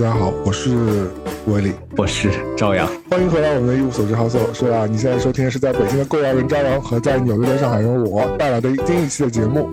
大家好，我是威利，我是朝阳，欢迎回来我们的一无所知好所是啊，你现在收听的是在北京的贵阳人朝阳和在纽约的上海人我带来的新一期的节目。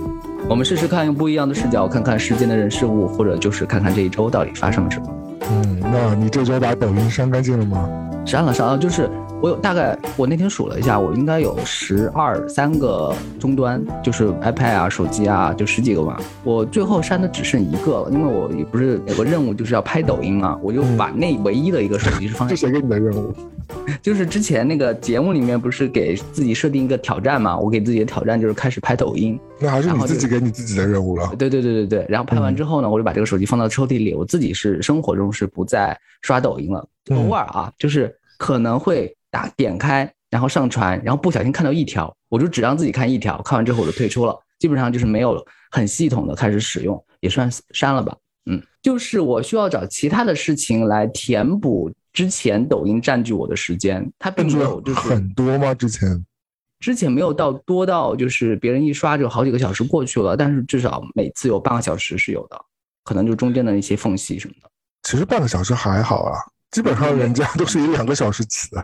我们试试看用不一样的视角看看世间的人事物，或者就是看看这一周到底发生了什么。嗯，那你这周把抖音删干净了吗？删了，删了，就是我有大概，我那天数了一下，我应该有十二三个终端，就是 iPad 啊、手机啊，就十几个嘛。我最后删的只剩一个了，因为我也不是有个任务就是要拍抖音嘛，我就把那唯一的一个手机是放在。是谁给你的任务？就是之前那个节目里面不是给自己设定一个挑战嘛？我给自己的挑战就是开始拍抖音。那还是你自己给你自己的任务了。对对对对对。然后拍完之后呢，我就把这个手机放到抽屉里。我自己是生活中是不再刷抖音了，偶尔啊，就是可能会打点开，然后上传，然后不小心看到一条，我就只让自己看一条，看完之后我就退出了。基本上就是没有很系统的开始使用，也算删了吧。嗯，就是我需要找其他的事情来填补。之前抖音占据我的时间，它并没有就是很多吗？之前之前没有到多到就是别人一刷就好几个小时过去了，但是至少每次有半个小时是有的，可能就中间的一些缝隙什么的。其实半个小时还好啊，基本上人家都是一两个小时起的。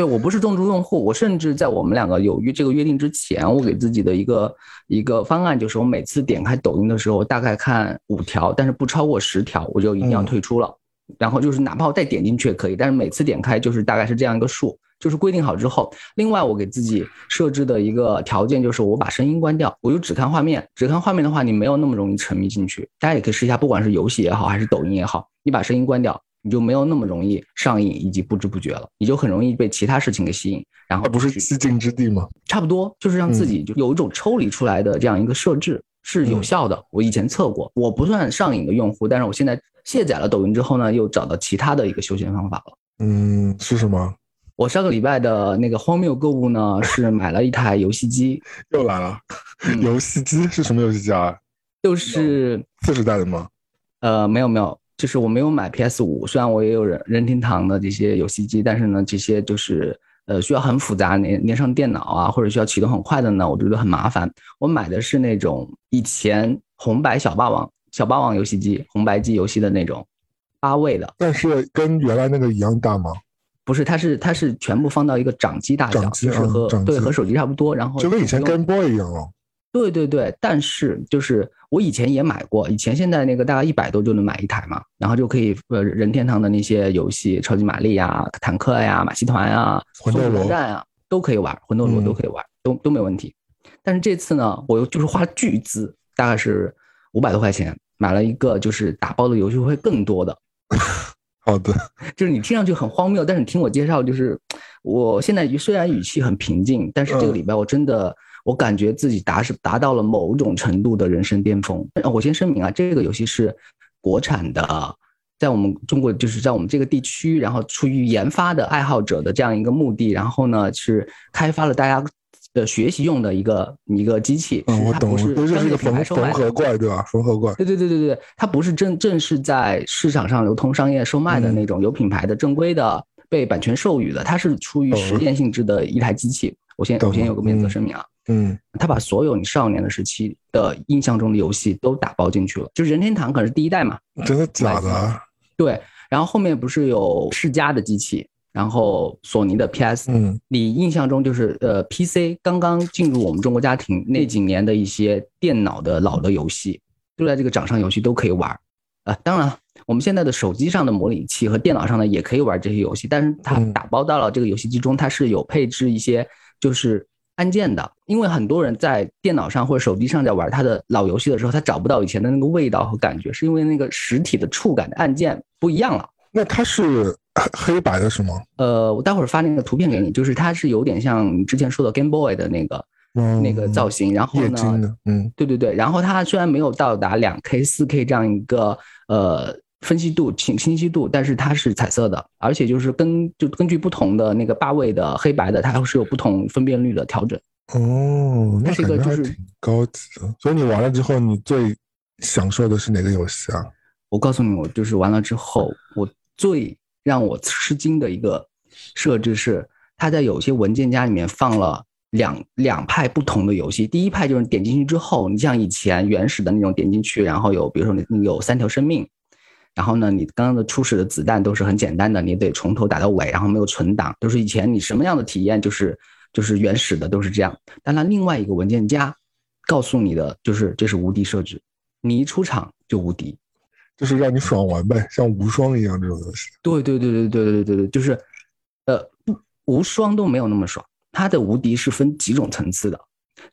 对我不是重度用户，我甚至在我们两个有约这个约定之前，我给自己的一个一个方案就是我每次点开抖音的时候大概看五条，但是不超过十条，我就一定要退出了。然后就是哪怕我再点进去也可以，但是每次点开就是大概是这样一个数，就是规定好之后，另外我给自己设置的一个条件就是我把声音关掉，我就只看画面。只看画面的话，你没有那么容易沉迷进去。大家也可以试一下，不管是游戏也好，还是抖音也好，你把声音关掉，你就没有那么容易上瘾以及不知不觉了，你就很容易被其他事情给吸引。然后不是寂静之地吗？差不多，就是让自己就有一种抽离出来的这样一个设置是有效的。我以前测过，我不算上瘾的用户，但是我现在。卸载了抖音之后呢，又找到其他的一个休闲方法了。嗯，是什么？我上个礼拜的那个荒谬购物呢，是买了一台游戏机。又来了，游戏机是什么游戏机啊？就是四十代的吗？呃，没有没有，就是我没有买 PS 五。虽然我也有任任天堂的这些游戏机，但是呢，这些就是呃需要很复杂连连上电脑啊，或者需要启动很快的呢，我觉得很麻烦。我买的是那种以前红白小霸王。小霸王游戏机，红白机游戏的那种，八位的，但是跟原来那个一样大吗？不是，它是它是全部放到一个掌机大小，就是和对和手机差不多，然后就跟以前 Game Boy 一样哦。对对对，但是就是我以前也买过，以前现在那个大概一百多就能买一台嘛，然后就可以呃任天堂的那些游戏，超级玛丽呀、坦克呀、马戏团呀、魂斗罗战啊都可以玩，魂斗罗都可以玩，都都没问题。但是这次呢，我又就是花巨资，大概是。五百多块钱买了一个，就是打包的游戏会更多的。好的，就是你听上去很荒谬，但是你听我介绍，就是我现在虽然语气很平静，但是这个礼拜我真的我感觉自己达是达到了某种程度的人生巅峰。我先声明啊，这个游戏是国产的，在我们中国就是在我们这个地区，然后出于研发的爱好者的这样一个目的，然后呢是开发了大家。的学习用的一个一个机器，嗯，我懂，是是一个缝缝合怪，对吧？缝合怪，对对对对对，它不是正正式在市场上流通、商业售卖的那种有品牌的正规的被版权授予的，它是出于实验性质的一台机器。我先我先有个免责声明啊，嗯，他把所有你少年的时期的印象中的游戏都打包进去了，就是任天堂可能是第一代嘛，真的假的？对，然后后面不是有世嘉的机器。然后索尼的 PS，嗯，你印象中就是呃 PC 刚刚进入我们中国家庭那几年的一些电脑的老的游戏，都在这个掌上游戏都可以玩啊。当然，我们现在的手机上的模拟器和电脑上的也可以玩这些游戏，但是它打包到了这个游戏机中，它是有配置一些就是按键的，因为很多人在电脑上或者手机上在玩他的老游戏的时候，他找不到以前的那个味道和感觉，是因为那个实体的触感的按键不一样了。那它是。黑白的是吗？呃，我待会儿发那个图片给你，就是它是有点像你之前说的 Game Boy 的那个那个造型，然后呢，嗯，对对对，然后它虽然没有到达两 K、四 K 这样一个呃分析度、清清晰度，但是它是彩色的，而且就是根就根据不同的那个八位的黑白的，它是有不同分辨率的调整。哦，那是一个就是挺高级的。所以你玩了之后，你最享受的是哪个游戏啊？我告诉你，我就是玩了之后，我最。让我吃惊的一个设置是，它在有些文件夹里面放了两两派不同的游戏。第一派就是点进去之后，你像以前原始的那种点进去，然后有比如说你有三条生命，然后呢，你刚刚的初始的子弹都是很简单的，你得从头打到尾，然后没有存档，都是以前你什么样的体验就是就是原始的都是这样。但它另外一个文件夹告诉你的就是这是无敌设置，你一出场就无敌，就是让你爽玩呗，像无双一样这种游戏。对对对对对对对对，就是呃不无双都没有那么爽，它的无敌是分几种层次的。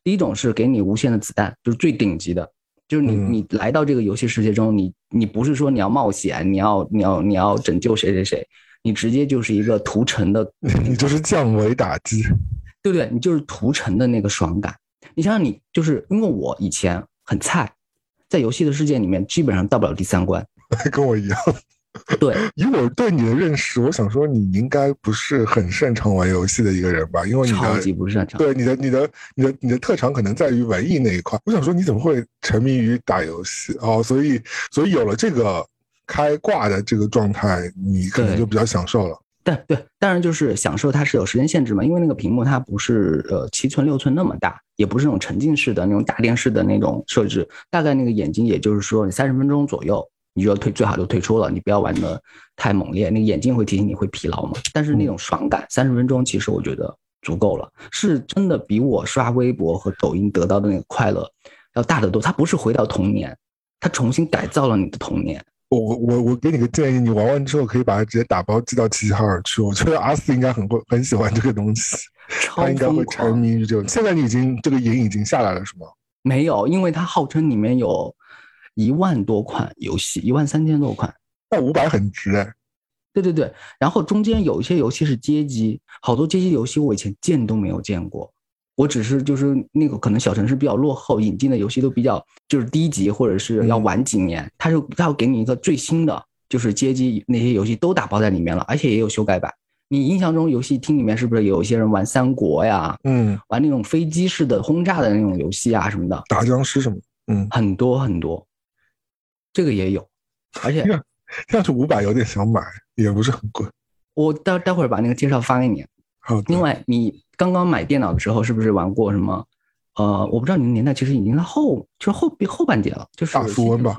第一种是给你无限的子弹，就是最顶级的，就是你你来到这个游戏世界中，你你不是说你要冒险，你要你要你要拯救谁谁谁，你直接就是一个屠城的，你就是降维打击，对不对？你就是屠城的那个爽感。你想想，你就是因为我以前很菜，在游戏的世界里面基本上到不了第三关，跟我一样。对，以我对你的认识，我想说你应该不是很擅长玩游戏的一个人吧？因为你的超级不擅长。对你的你的你的你的特长可能在于文艺那一块。我想说你怎么会沉迷于打游戏哦？所以所以有了这个开挂的这个状态，你可能就比较享受了。对对，当然就是享受，它是有时间限制嘛，因为那个屏幕它不是呃七寸六寸那么大，也不是那种沉浸式的那种大电视的那种设置，大概那个眼睛也就是说你三十分钟左右。你就要退，最好就退出了。你不要玩的太猛烈，那个眼镜会提醒你会疲劳嘛。但是那种爽感，三十分钟其实我觉得足够了，是真的比我刷微博和抖音得到的那个快乐要大得多。它不是回到童年，它重新改造了你的童年。我我我给你个建议，你玩完之后可以把它直接打包寄到齐齐哈尔去。我觉得阿四应该很会很喜欢这个东西，他应该会沉迷于这种。现在你已经这个瘾已经下来了是吗？没有，因为它号称里面有。一万多款游戏，一万三千多款，那五百很值哎。对对对，然后中间有一些游戏是街机，好多街机游戏我以前见都没有见过。我只是就是那个可能小城市比较落后，引进的游戏都比较就是低级，或者是要晚几年，他就他要给你一个最新的，就是街机那些游戏都打包在里面了，而且也有修改版。你印象中游戏厅里面是不是有一些人玩三国呀？嗯，玩那种飞机式的轰炸的那种游戏啊什么的，打僵尸什么？嗯，很多很多。这个也有，而且要是五百有点想买，也不是很贵。我待待会儿把那个介绍发给你。好。另外，你刚刚买电脑的时候，是不是玩过什么？呃，我不知道你的年代其实已经在后，就是后后半截了，就是大富翁吧。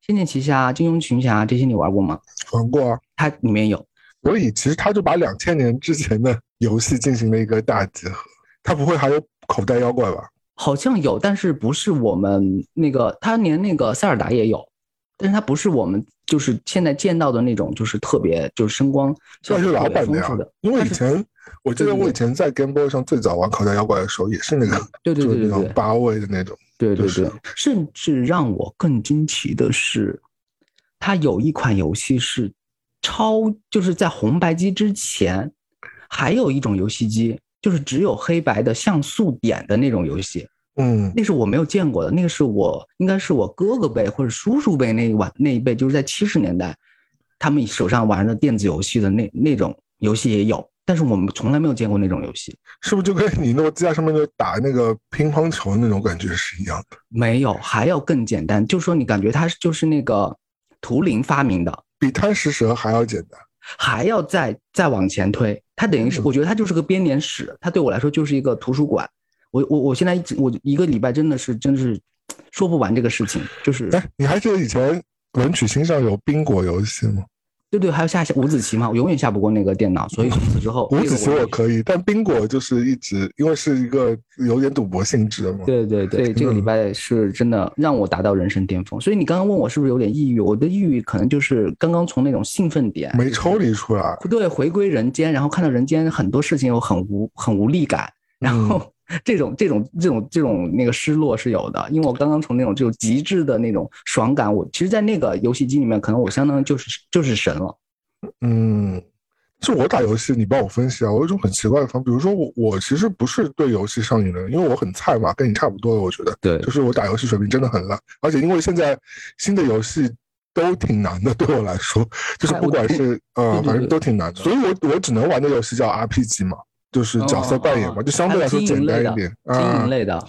仙剑奇侠、金庸群侠这些你玩过吗？玩过啊，它里面有。所以其实它就把两千年之前的游戏进行了一个大集合。它不会还有口袋妖怪吧？好像有，但是不是我们那个，他连那个塞尔达也有。但是它不是我们就是现在见到的那种，就是特别就是声光，算是老版的呀。因为以前我记得我以前在 Game Boy 上最早玩口袋妖怪的时候，也是那个，对对对对，八位的那种。对对对，甚至让我更惊奇的是，它有一款游戏是超，就是在红白机之前，还有一种游戏机，就是只有黑白的像素点的那种游戏。嗯，那是我没有见过的，那个是我应该是我哥哥辈或者叔叔辈那一晚那一辈，就是在七十年代，他们手上玩的电子游戏的那那种游戏也有，但是我们从来没有见过那种游戏，是不是就跟你诺基亚上面的打那个乒乓球那种感觉是一样的？没有，还要更简单，就说你感觉它就是那个图灵发明的，比贪食蛇还要简单，还要再再往前推，它等于是我觉得它就是个编年史，它对我来说就是一个图书馆。我我我现在一直我一个礼拜真的是真的是说不完这个事情，就是哎，你还记得以前文曲星上有冰果游戏吗？对对，还有下下五子棋嘛，我永远下不过那个电脑，所以从此之后五子棋我可以，但冰果就是一直因为是一个有点赌博性质的嘛。对对对，这个礼拜是真的让我达到人生巅峰，所以你刚刚问我是不是有点抑郁，我的抑郁可能就是刚刚从那种兴奋点没抽离出来，对，回归人间，然后看到人间很多事情有很无很无力感，然后。这种这种这种这种那个失落是有的，因为我刚刚从那种就极致的那种爽感，我其实，在那个游戏机里面，可能我相当于就是就是神了。嗯，是我打游戏，你帮我分析啊。我有一种很奇怪的方，比如说我我其实不是对游戏上瘾的人，因为我很菜嘛，跟你差不多。我觉得对，就是我打游戏水平真的很烂，而且因为现在新的游戏都挺难的，对我来说，就是不管是呃，反正都挺难的，所以我我只能玩的游戏叫 RPG 嘛。就是角色扮演嘛，就相对来说简单一点啊。经营类的，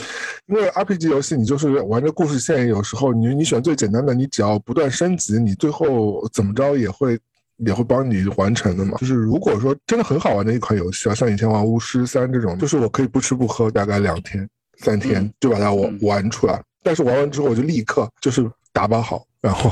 因为 RPG 游戏你就是玩着故事线，有时候你你选最简单的，你只要不断升级，你最后怎么着也会也会帮你完成的嘛。就是如果说真的很好玩的一款游戏啊，像以前玩巫师三这种，就是我可以不吃不喝大概两天三天就把它玩玩出来。但是玩完之后我就立刻就是打包好，然后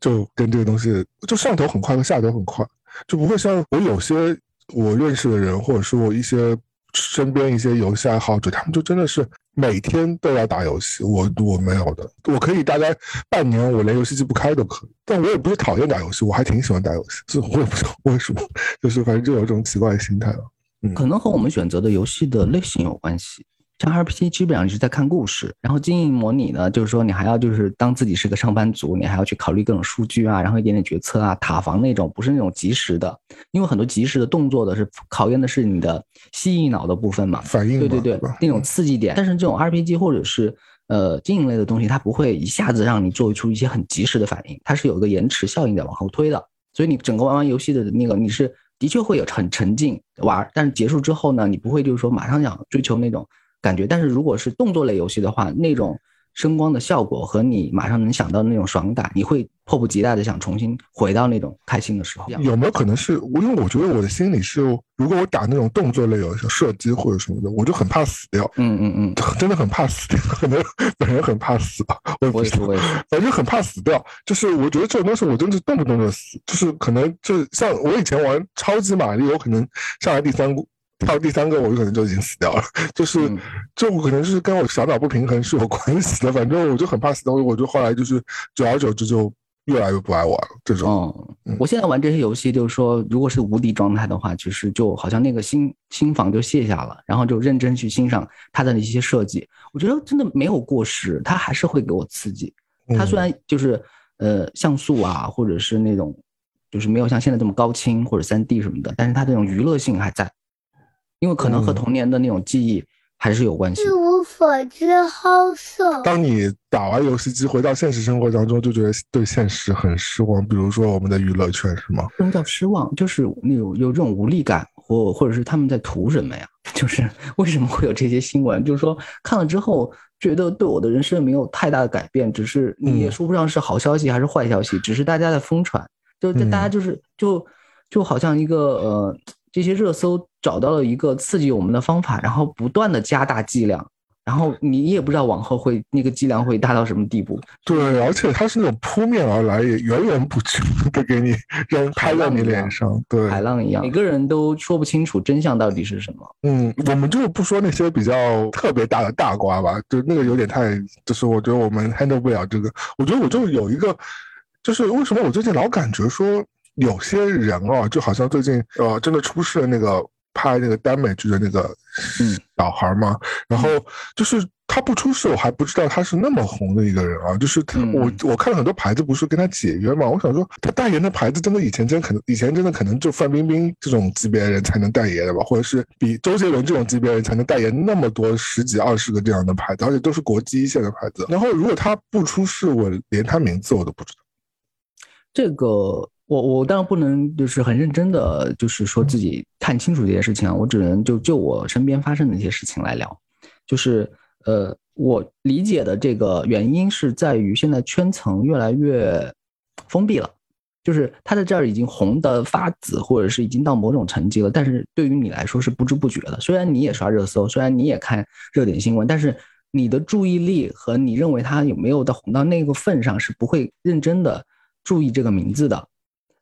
就跟这个东西就上头很快和下头很快，就不会像我有些我认识的人，或者是我一些身边一些游戏爱好者，他们就真的是每天都要打游戏。我我没有的，我可以大概半年我连游戏机不开都可以，但我也不是讨厌打游戏，我还挺喜欢打游戏，所以我也不知道为什么，就是反正就有这种奇怪的心态了。可能和我们选择的游戏的类型有关系。像 RPG 基本上是在看故事，然后经营模拟呢，就是说你还要就是当自己是个上班族，你还要去考虑各种数据啊，然后一点点决策啊，塔防那种不是那种及时的，因为很多及时的动作的是考验的是你的蜥蜴脑的部分嘛，反应对对对，那种刺激点。但是这种 RPG 或者是呃经营类的东西，它不会一下子让你做出一些很及时的反应，它是有一个延迟效应在往后推的，所以你整个玩完游戏的那个你是的确会有很沉浸玩，但是结束之后呢，你不会就是说马上想追求那种。感觉，但是如果是动作类游戏的话，那种声光的效果和你马上能想到的那种爽感，你会迫不及待的想重新回到那种开心的时候。有没有可能是，因为我觉得我的心里是，如果我打那种动作类游戏，射击或者什么的，我就很怕死掉。嗯嗯嗯，真的很怕死掉，可能本人很怕死吧。我也是，我也是，反正很怕死掉。就是我觉得这种东西，我真是动不动就死。就是可能就像我以前玩超级玛丽，我可能上来第三关。到第三个，我可能就已经死掉了，就是这可能是跟我小脑不平衡是有关系的。反正我就很怕死掉，我就后来就是久而久之就越来越不爱玩了。这种，嗯，我现在玩这些游戏，就是说，如果是无敌状态的话，其实就好像那个心心房就卸下了，然后就认真去欣赏它的一些设计。我觉得真的没有过时，它还是会给我刺激。它虽然就是呃像素啊，或者是那种就是没有像现在这么高清或者三 D 什么的，但是它这种娱乐性还在。因为可能和童年的那种记忆还是有关系。一无所知，好色。当你打完游戏机回到现实生活当中，就觉得对现实很失望。比如说我们的娱乐圈，是吗？不能叫失望，就是那种有这种无力感，或或者是他们在图什么呀？就是为什么会有这些新闻？就是说看了之后觉得对我的人生没有太大的改变，只是你也说不上是好消息还是坏消息，只是大家在疯传，就是大家就是就就好像一个呃。这些热搜找到了一个刺激我们的方法，然后不断的加大剂量，然后你也不知道往后会那个剂量会大到什么地步。对，而且它是那种扑面而来，也源源不绝的给你扔拍在你脸上，对，海浪一样，每个人都说不清楚真相到底是什么。嗯，我们就不说那些比较特别大的大瓜吧，就那个有点太，就是我觉得我们 handle 不了这个。我觉得我就有一个，就是为什么我最近老感觉说。有些人哦，就好像最近呃，真的出事了那个拍那个耽美剧的那个小孩嘛，然后就是他不出事，我还不知道他是那么红的一个人啊。就是他，我我看了很多牌子，不是跟他解约嘛？我想说，他代言的牌子真的以前真可能以前真的可能就范冰冰这种级别的人才能代言的吧，或者是比周杰伦这种级别的人才能代言那么多十几二十个这样的牌子，而且都是国际一线的牌子。然后如果他不出事，我连他名字我都不知道。这个。我我当然不能就是很认真的，就是说自己看清楚这些事情啊，我只能就就我身边发生的一些事情来聊，就是呃，我理解的这个原因是在于现在圈层越来越封闭了，就是他在这儿已经红的发紫，或者是已经到某种层级了，但是对于你来说是不知不觉的。虽然你也刷热搜，虽然你也看热点新闻，但是你的注意力和你认为他有没有到红到那个份上，是不会认真的注意这个名字的。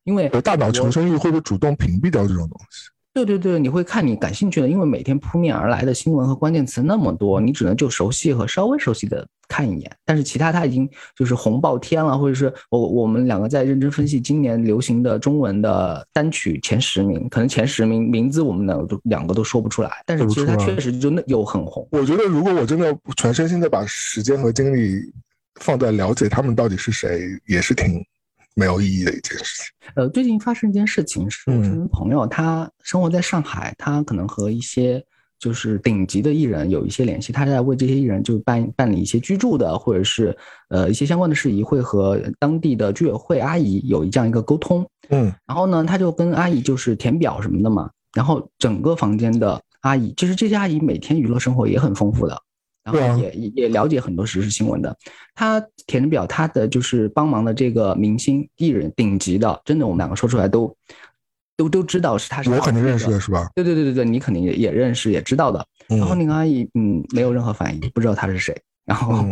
因为大脑求生欲会不会主动屏蔽掉这种东西？对对对，你会看你感兴趣的，因为每天扑面而来的新闻和关键词那么多，你只能就熟悉和稍微熟悉的看一眼。但是其他它已经就是红爆天了，或者是我我们两个在认真分析今年流行的中文的单曲前十名，可能前十名名字我们两个都两个都说不出来，但是其实它确实就那有很红。我觉得如果我真的全身心的把时间和精力放在了解他们到底是谁，也是挺。没有意义的一件事情。呃，最近发生一件事情，是我身边朋友，他生活在上海，他可能和一些就是顶级的艺人有一些联系，他在为这些艺人就办办理一些居住的或者是呃一些相关的事宜，会和当地的居委会阿姨有一这样一个沟通。嗯，然后呢，他就跟阿姨就是填表什么的嘛，然后整个房间的阿姨，其实这些阿姨每天娱乐生活也很丰富的。然后也也了解很多时事新闻的，他填表，他的就是帮忙的这个明星艺人，顶级的，真的，我们两个说出来都都都知道是他是我肯定认识的是吧？对对对对对，你肯定也也认识也知道的。然后那个阿姨嗯没有任何反应，不知道他是谁。然后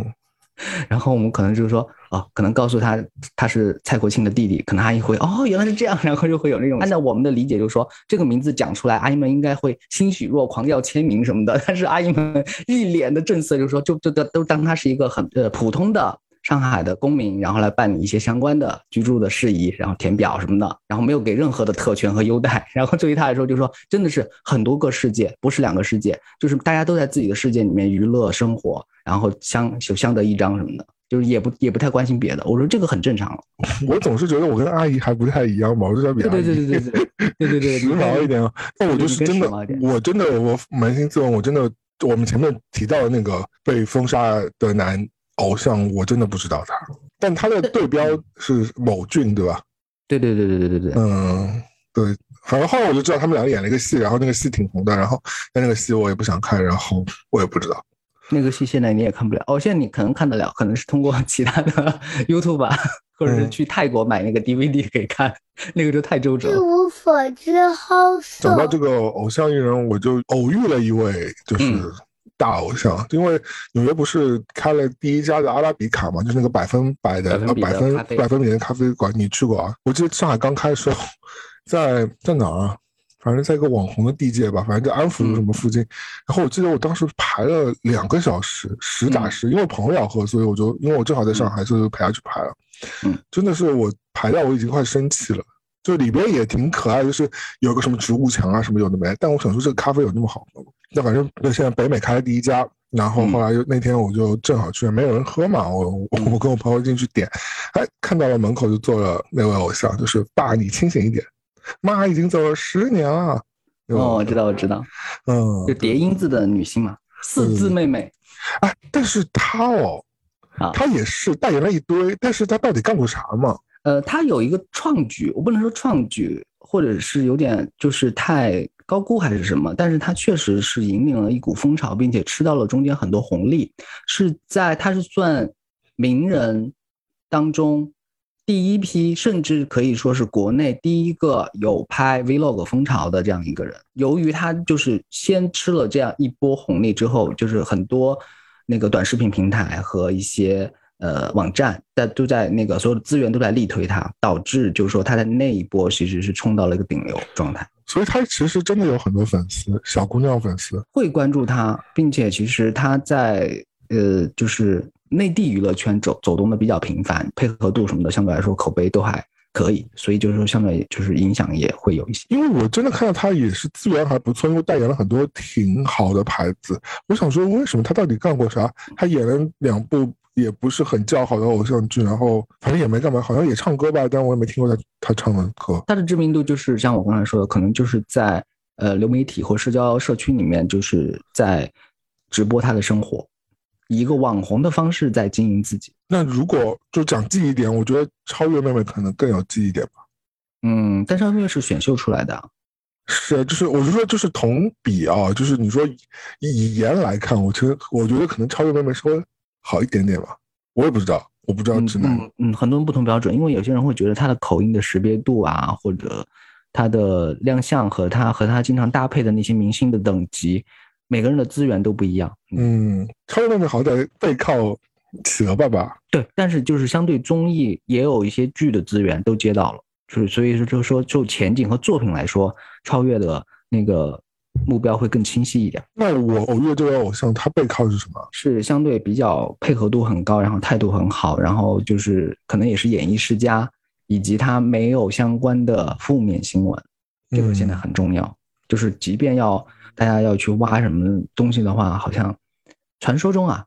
然后我们可能就是说，哦，可能告诉他他是蔡国庆的弟弟，可能阿姨会哦，原来是这样，然后就会有那种按照我们的理解，就是说这个名字讲出来，阿姨们应该会欣喜若狂，要签名什么的。但是阿姨们一脸的正色，就是说，就就都都当他是一个很呃普通的上海的公民，然后来办理一些相关的居住的事宜，然后填表什么的，然后没有给任何的特权和优待。然后对于他来说，就是说真的是很多个世界，不是两个世界，就是大家都在自己的世界里面娱乐生活。然后相就相得益彰什么的，就是也不也不太关心别的。我说这个很正常。我总是觉得我跟阿姨还不太一样嘛，我就叫比 对对对对对对对对时髦一点。那我就是真的，我真的我扪心自问，我真的我们前面提到的那个被封杀的男偶像，我真的不知道他。但他的对标是某俊，对吧？对对对对对对对。嗯，对。反正后来我就知道他们两个演了一个戏，然后那个戏挺红的，然后但那个戏我也不想看，然后我也不知道。那个戏现在你也看不了哦，现在你可能看得了，可能是通过其他的 YouTube 吧，或者是去泰国买那个 DVD 可以看，那个就太周折。一无所知，好讲到这个偶像艺人，我就偶遇了一位就是大偶像，因为纽约不是开了第一家的阿拉比卡嘛，就是那个百分百的百分百分比的咖啡馆，你去过啊？我记得上海刚开的时候，在在哪儿啊？反正在一个网红的地界吧，反正在安福路什么附近。然后我记得我当时排了两个小时，实打实，因为朋友要喝，所以我就因为我正好在上海，所以就陪他去排了。嗯，真的是我排到我已经快生气了。就里边也挺可爱，就是有个什么植物墙啊什么有的没。但我想说这个咖啡有那么好吗？那反正那现在北美开了第一家，然后后来又那天我就正好去，没有人喝嘛，我我跟我朋友进去点，哎，看到了门口就坐了那位偶像，就是爸，你清醒一点。妈已经走了十年了。哦，我知道，我知道。嗯，就叠音字的女星嘛，四字妹妹。哎，但是她哦，啊，她也是代言了一堆，但是她到底干过啥嘛？呃，他有一个创举，我不能说创举，或者是有点就是太高估还是什么，但是他确实是引领了一股风潮，并且吃到了中间很多红利，是在他是算名人当中。第一批，甚至可以说是国内第一个有拍 vlog 风潮的这样一个人。由于他就是先吃了这样一波红利之后，就是很多那个短视频平台和一些呃网站在都在那个所有的资源都在力推他，导致就是说他在那一波其实是冲到了一个顶流状态。所以他其实真的有很多粉丝，小姑娘粉丝会关注他，并且其实他在呃就是。内地娱乐圈走走动的比较频繁，配合度什么的相对来说口碑都还可以，所以就是说相对就是影响也会有一些。因为我真的看到他也是资源还不错，因为代言了很多挺好的牌子。我想说，为什么他到底干过啥？他演了两部也不是很叫好的偶像剧，然后反正也没干嘛，好像也唱歌吧，但我也没听过他他唱的歌。他的知名度就是像我刚才说的，可能就是在呃流媒体或社交社区里面，就是在直播他的生活。以一个网红的方式在经营自己。那如果就讲记忆点，我觉得超越妹妹可能更有记忆点吧。嗯，但超越是选秀出来的。是啊，就是我是说，就是同比啊，就是你说以颜来看，我其实我觉得可能超越妹妹稍微好一点点吧。我也不知道，我不知道直男。嗯嗯，很多人不同标准，因为有些人会觉得他的口音的识别度啊，或者他的亮相和他和他经常搭配的那些明星的等级。每个人的资源都不一样。嗯，超越妹妹好歹背靠企鹅爸爸。对，但是就是相对综艺也有一些剧的资源都接到了，就是所以说就是说就前景和作品来说，超越的那个目标会更清晰一点。那我偶遇这位偶像，他背靠是什么？是相对比较配合度很高，然后态度很好，然后就是可能也是演艺世家，以及他没有相关的负面新闻，这个现在很重要。就是即便要。大家要去挖什么东西的话，好像传说中啊，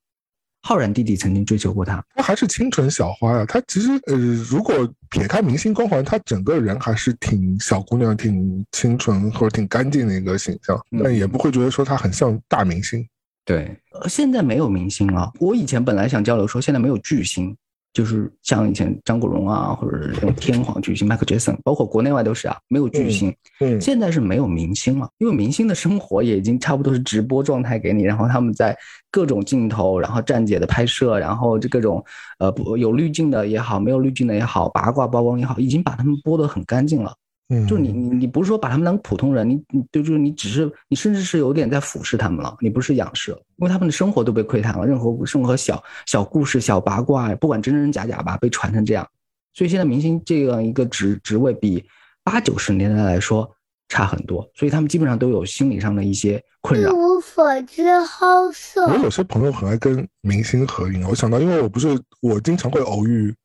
浩然弟弟曾经追求过她。她还是清纯小花呀。她其实呃，如果撇开明星光环，她整个人还是挺小姑娘、挺清纯或者挺干净的一个形象。但也不会觉得说她很像大明星。对，呃，现在没有明星了。我以前本来想交流说，现在没有巨星。就是像以前张国荣啊，或者是那种 天皇巨星 Michael Jackson，包括国内外都是啊，没有巨星。嗯，现在是没有明星了，因为明星的生活也已经差不多是直播状态给你，然后他们在各种镜头，然后站姐的拍摄，然后这各种呃不有滤镜的也好，没有滤镜的也好，八卦曝光也好，已经把他们播得很干净了。嗯，就你你你不是说把他们当普通人，你你就就是你只是你甚至是有点在俯视他们了，你不是仰视，因为他们的生活都被窥探了，任何任何小小故事、小八卦，不管真真假假吧，被传成这样，所以现在明星这样一个职职位比八九十年代来说差很多，所以他们基本上都有心理上的一些困一扰。无所知好色。我有些朋友很爱跟明星合影，我想到，因为我不是我经常会偶遇嗯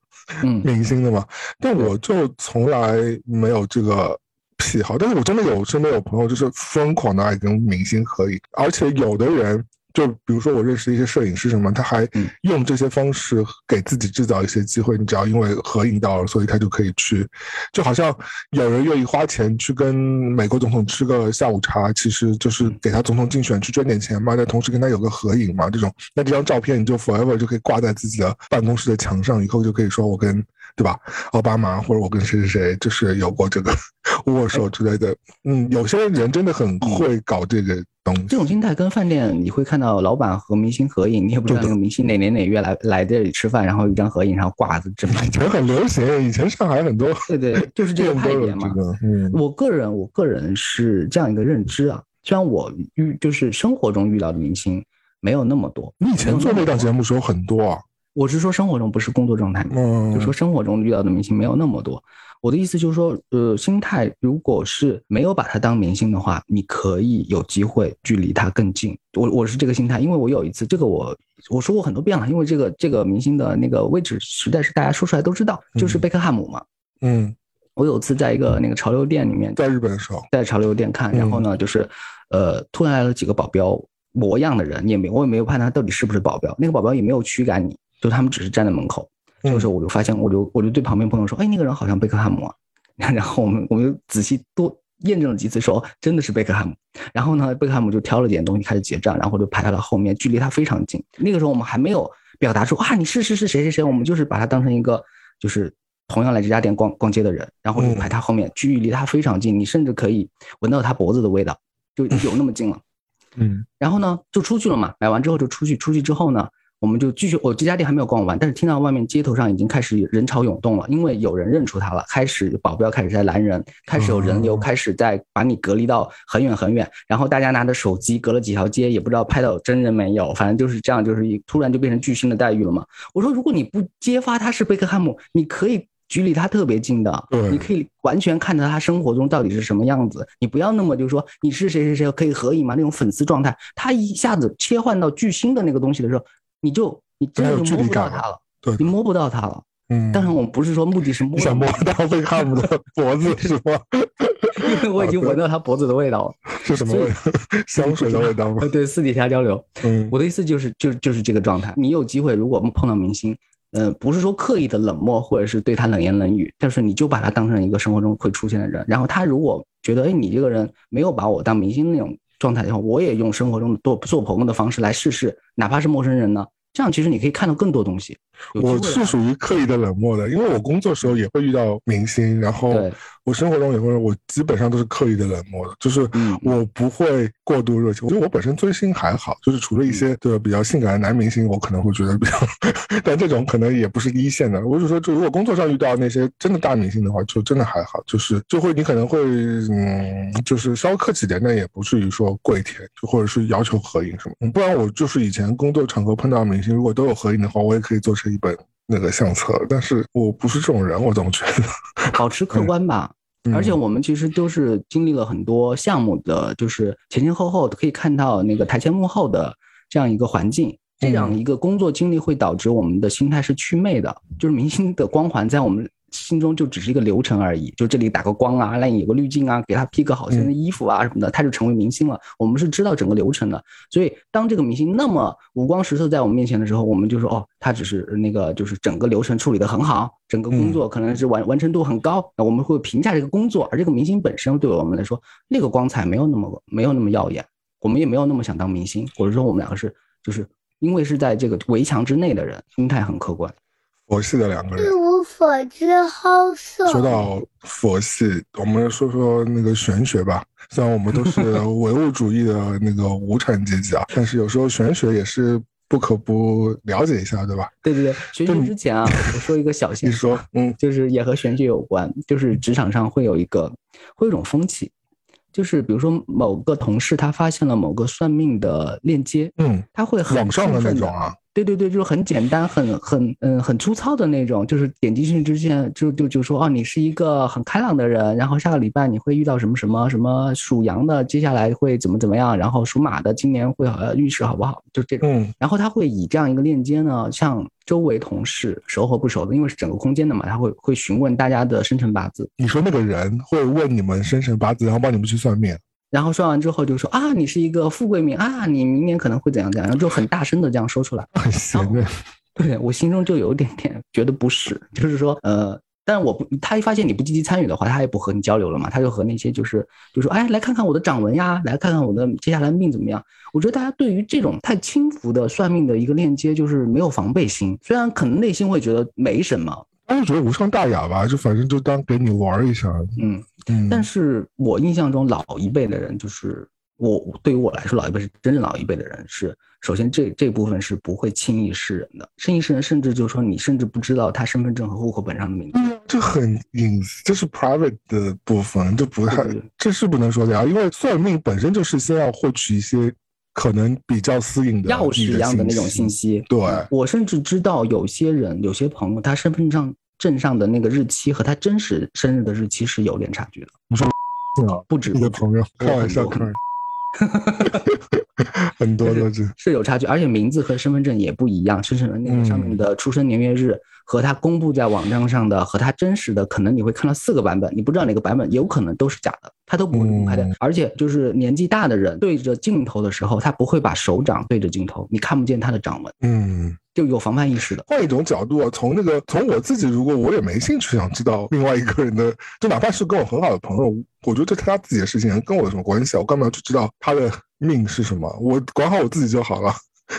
明星的嘛，但我就从来没有这个癖好。但是我真的有身边有朋友就是疯狂的爱跟明星合影，而且有的人就比如说我认识一些摄影师什么，他还嗯用这些方式给自己制造一些机会。你只要因为合影到了，所以他就可以去，就好像有人愿意花钱去跟美国总统吃个下午茶，其实就是给他总统竞选去捐点钱嘛，但同时跟他有个合影嘛，这种那这张照片你就 forever 就可以挂在自己的办公室的墙上，以后就可以说我跟对吧奥巴马或者我跟谁谁谁就是有过这个握手之类的。嗯，有些人真的很会搞这个东西。这种心态跟饭店你会看到老板和明星合影，你也不知道那个明星哪年哪月来来这里吃饭，然后一张合影，然后挂着正满以前很流行，以前上海很多对对，就是这个店都有派别嘛。嗯我个人，我个人是这样一个认知啊。虽然我遇就是生活中遇到的明星没有那么多，你以前做那档节目，时候很多啊，我是说生活中不是工作状态嘛，嗯，就说生活中遇到的明星没有那么多。我的意思就是说，呃，心态如果是没有把他当明星的话，你可以有机会距离他更近。我我是这个心态，因为我有一次，这个我我说过很多遍了，因为这个这个明星的那个位置实在是大家说出来都知道，就是嗯贝克汉姆嘛。嗯，我有次在一个那个潮流店里面，在日本的时候，在潮流店看，然后呢，就是，呃，突然来了几个保镖模样的人，你也没我也没有判断他到底是不是保镖，那个保镖也没有驱赶你，就他们只是站在门口。这个时候我就发现，我就我就对旁边朋友说，哎，那个人好像贝克汉姆啊。然后我们我们就仔细多验证了几次，说真的是贝克汉姆。然后呢，贝克汉姆就挑了点东西开始结账，然后就排到了后面，距离他非常近。那个时候我们还没有表达出啊，你是是是谁谁谁，我们就是把他当成一个就是同样来这家店逛逛街的人，然后就排他后面，距离他非常近，你甚至可以闻到他脖子的味道，就有那么近了。嗯然后呢，就出去了嘛，买完之后就出去，出去之后呢，我们就继续，我这家店还没有逛完，但是听到外面街头上已经开始人潮涌动了，因为有人认出他了，开始保镖开始在拦人，开始有人流，哦开始在把你隔离到很远很远，然后大家拿着手机隔了几条街，也不知道拍到真人没有，反正就是这样，就是一突然就变成巨星的待遇了嘛。我说，如果你不揭发他是贝克汉姆，你可以。距离他特别近的，你可以完全看到他生活中到底是什么样子。你不要那么就是说你是谁谁谁可以合影吗？那种粉丝状态，他一下子切换到巨星的那个东西的时候，你就你真的就摸不到他了，对你摸不到他了。嗯，当然，我们不是说目的是摸你想摸到贝克汉姆的脖子是吗？因为我已经闻到他脖子的味道了。是什么味道？香水的味道吗？对，私底下交流。嗯我的意思就是，就就是这个状态。你有机会，如果碰到明星，呃，不是说刻意的冷漠，或者是对他冷言冷语，但是你就把他当成一个生活中会出现的人。然后他如果觉得，哎，你这个人没有把我当明星那种状态的话，我也用生活中做做朋友的方式来试试，哪怕是陌生人呢，这样其实你可以看到更多东西。我是属于刻意的冷漠的，因为我工作时候也会遇到明星，然后我生活中也会，我基本上都是刻意的冷漠的，就是嗯我不会过度热情。我觉得我本身追星还好，就是除了一嗯些对比较性感的男明星，我可能会觉得比较，但这种可能也不是一线的。我是说，就如果工作上遇到那些真的大明星的话，就真的还好，就是就会你可能会嗯，就是稍微客气点，但也不至于说跪舔，就或者是要求合影什么。嗯不然我就是以前工作场合碰到明星，如果都有合影的话，我也可以做成一本那个相册。但是我不是这种人，我总觉得。保持客观吧。嗯而且我们其实都是经历了很多项目的，就是前前后后可以看到那个台前幕后的这样一个环境，这样一个工作经历会导致我们的心态是祛魅的，就是明星的光环在我们心中就只是一个流程而已，就这里打个光啊，那里有个滤镜啊，给他披个好看的衣服啊什么的，他就成为明星了。我们是知道整个流程的，所以当这个明星那么五光十色在我们面前的时候，我们就说哦，他只是那个就是整个流程处理的很好，整个工作可能是完完成度很高，那我们会评价这个工作，而这个明星本身对我们来说，那个光彩没有那么没有那么耀眼，我们也没有那么想当明星，或者说我们两个是就是因为是在这个围墙之内的人，心态很客观。佛系的两个人一。无所知好色。说到佛系，我们说说那个玄学吧。虽然我们都是 唯物主义的那个无产阶级啊，但是有时候玄学也是不可不了解一下，对吧？对对对，玄学之前啊，我说一个小你现说，，嗯就是也和玄学有关，就是职场上会有一个会有一种风气，就是比如说某个同事他发现了某个算命的链接，嗯，他会很网上的那种啊，对对对，就是很简单、很很嗯很粗糙的那种，就是点击进去之前就就就说哦，你是一个很开朗的人，然后下个礼拜你会遇到什么什么什么属羊的，接下来会怎么怎么样，然后属马的今年会呃运势好不好，就这种。嗯然后他会以这样一个链接呢，向周围同事熟和不熟的，因为是整个空间的嘛，他会会询问大家的生辰八字，你说那个人会问你们生辰八字，然后帮你们去算命，然后说完之后就说啊，你是一个富贵命啊，你明年可能会怎样怎样，然后就很大声的这样说出来。很神的。对我心中就有一点点觉得不适，就是说，呃，但我不，他一发现你不积极参与的话，他也不和你交流了嘛，他就和那些就是就说，哎，来看看我的掌纹呀，来看看我的接下来命怎么样。我觉得大家对于这种太轻浮的算命的一个链接，就是没有防备心，虽然可能内心会觉得没什么，但是觉得无伤大雅吧，就反正就当给你玩一下。嗯，嗯，但是我印象中老一辈的人，就是我对于我来说，老一辈是真正老一辈的人是，首先这这部分是不会轻易示人的，轻易示人，甚至就是说你甚至不知道他身份证和户口本上的名字。这很隐私，这是 private 的部分，这不太对对对，这是不能说的呀。因为算命本身就是先要获取一些可能比较私隐的钥匙一样的那种信息。息。对，我甚至知道有些人、有些朋友，他身份证证上的那个日期和他真实生日的日期是有点差距的，你说，不止你的朋友开玩笑，很多开玩笑，很多都是。是有差距，而且名字和身份证也不一样，生成的那个上面的出生年月日和他公布在网站上的和他真实的，可能你会看到四个版本，你不知道哪个版本有可能都是假的，他都不会公开的。嗯而且就是年纪大的人对着镜头的时候，他不会把手掌对着镜头，你看不见他的掌纹，嗯，就有防范意识的。换一种角度啊，从那个从我自己，如果我也没兴趣想知道另外一个人的，就哪怕是跟我很好的朋友，我觉得这是他自己的事情，跟我有什么关系啊？我干嘛要去知道他的命是什么？我管好我自己就好了。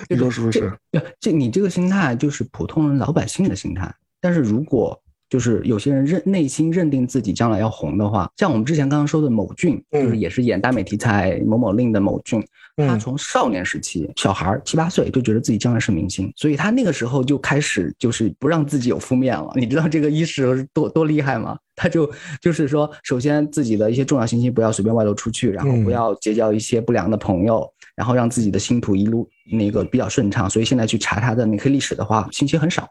你说是不是？对，这你这个心态就是普通人老百姓的心态。但是如果就是有些人认内心认定自己将来要红的话，像我们之前刚刚说的某俊，就是嗯也是演耽美题材某某令的某俊，他嗯从少年时期小孩儿七八岁就觉得自己将来是明星，所以他那个时候就开始就是不让自己有负面了。你知道这个意识多多厉害吗？他就就是说，首先自己的一些重要信息不要随便外露出去，然后不嗯要结交一些不良的朋友，然后让自己的星途一路那个比较顺畅。所以现在去查他的那些历史的话，信息很少。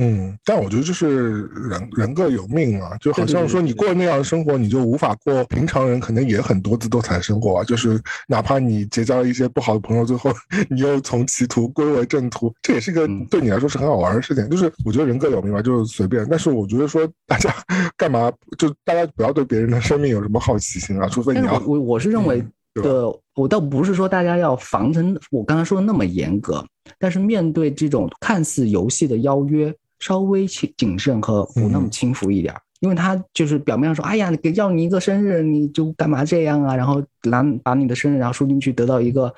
嗯，但我觉得就是人人各有命嘛，就好像说你过那样的生活，你就无法过平常人可能也很多姿多彩的生活啊。就是哪怕你结交了一些不好的朋友，最后你又从歧途归为正途，这也是一个嗯对你来说是很好玩的事情。就是我觉得人各有命嘛，就是随便。但是我觉得说大家 干嘛就大家不要对别人的生命有什么好奇心啊，除非你要我我我是认为嗯的，我倒不是说大家要防成我刚才说的那么严格，但是面对这种看似游戏的邀约，稍微谨谨慎和不那么嗯轻浮一点儿。因为他就是表面上说，哎呀，给要你一个生日，你就干嘛这样啊？然后拿把你的生日然后输进去，得到一个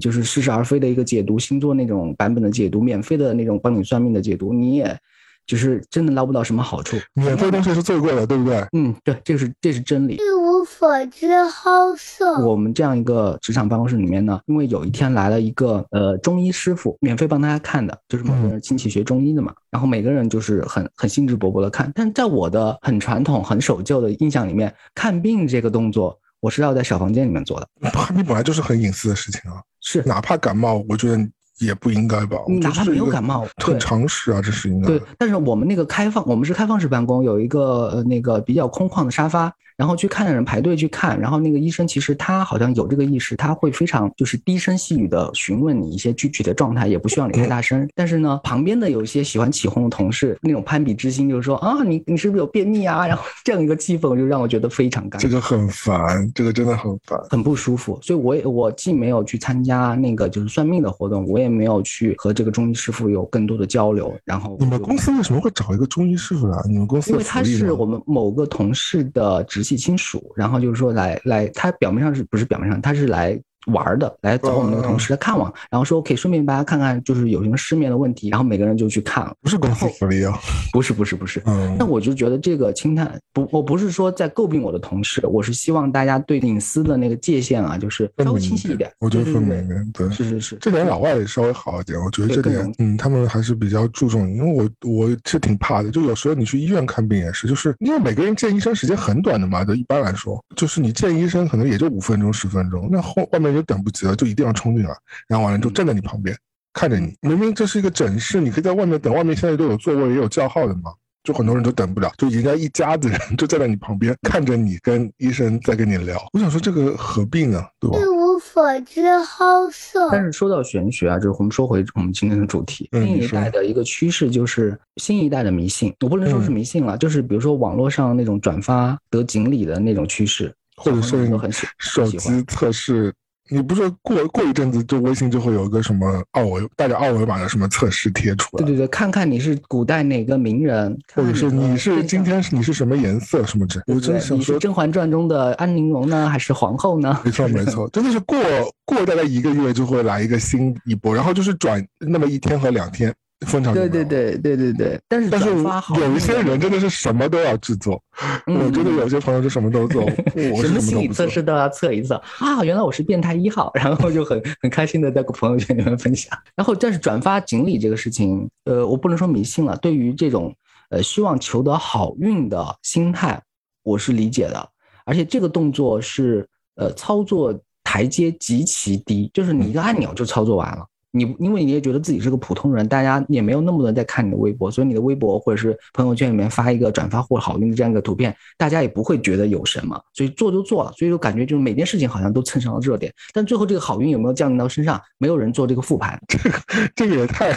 就是似是而非的一个解读，星座那种版本的解读，免费的那种帮你算命的解读，你也就是真的捞不到什么好处。免费东西是最贵的，对不对？嗯，对，这是这是真理。所知好色。我们这样一个职场办公室里面呢，因为有一天来了一个呃中医师傅，免费帮大家看的，就是某个人亲戚学中医的嘛，然后每个人就是很很兴致勃勃的看，但在我的很传统、很守旧的印象里面，看病这个动作我是要在小房间里面做的，看病本来就是很隐私的事情啊，是哪怕感冒，我觉得也不应该吧。哪怕没有感冒很常识啊，这是应该。对，但是我们那个开放，我们是开放式办公，有一个呃那个比较空旷的沙发，然后去看的人排队去看，然后那个医生其实他好像有这个意识，他会非常就是低声细语的询问你一些具体的状态，也不需要你太大声。但是呢，旁边的有一些喜欢起哄的同事，那种攀比之心，就是说啊，你你是不是有便秘啊？然后这样一个气氛，就让我觉得非常尴尬。这个很烦，这个真的很烦。很不舒服，所以我也我既没有去参加那个就是算命的活动，我也没有去和这个中医师傅有更多的交流。然后你们公司为什么会找一个中医师傅啊？你们公司因为他是我们某个同事的直系亲属，然后就是说来来，他表面上是不是表面上，他是来玩的，来找我们那个同事来看望，然后说可以顺便大家看看，就是有什么失眠的问题，然后每个人就去看。了。不是公司福利啊，不是不是不是，嗯。那我就觉得这个轻探不，我不是说在诟病我的同事，我是希望大家对隐私的那个界限啊，就是稍微清晰一点。我觉得分对对对。明一点，对。是是是，这点老外也稍微好一点，我觉得这点嗯，他们还是比较注重，因为我我是挺怕的，就有时候你去医院看病也是，就是因为每个人见医生时间很短的嘛，就一般来说，就是你见医生可能也就五分钟十分钟，那后外面就等不及了，就一定要冲进来，然后完了就站在你旁边看着你，明明这是一个诊室，你可以在外面等，外面现在都有座位也有叫号的嘛。就很多人都等不了，就人家一家子人就站在你旁边看着你跟医生在跟你聊。我想说这个何必呢，对吧？一无所知好色。但是说到玄学啊，就是我们说回我们今天的主题，新一代的一个趋势就是新一代的迷信，我不能说是嗯迷信了，就是比如说网络上那种转发得锦鲤的那种趋势，或者是很喜手很喜欢机测试，你不是过过一阵子，就微信就会有一个什么二维带着二维码的什么测试贴出来，对对对，看看你是古代哪个名人，或者是你是今天是你是什么颜色什么之类，我对真想说你是《甄嬛传》中的安陵容呢，还是皇后呢？没错没错，真的是过过大概一个月就会来一个新一波，然后就是转那么一天和两天，风潮就对。对对对对对，但是但是转发好有一些人真的是什么都要制作，嗯我真的有些朋友是什么都做，我是什么心理测。试都要测一测啊！原来我是变态一号，然后就很很开心的在朋友圈里面分享。然后，但是转发锦鲤这个事情，呃，我不能说迷信了。对于这种呃希望求得好运的心态，我是理解的。而且这个动作是呃操作台阶极其低，就是你一个按钮就操作完了。你因为你也觉得自己是个普通人，大家也没有那么多人在看你的微博，所以你的微博或者是朋友圈里面发一个转发或好运的这样一个图片，大家也不会觉得有什么，所以做就做了，所以就感觉就是每件事情好像都蹭上了热点，但最后这个好运有没有降临到身上，没有人做这个复盘。这个这也太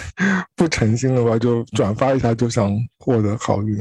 不诚心了吧？就转发一下就想获得好运，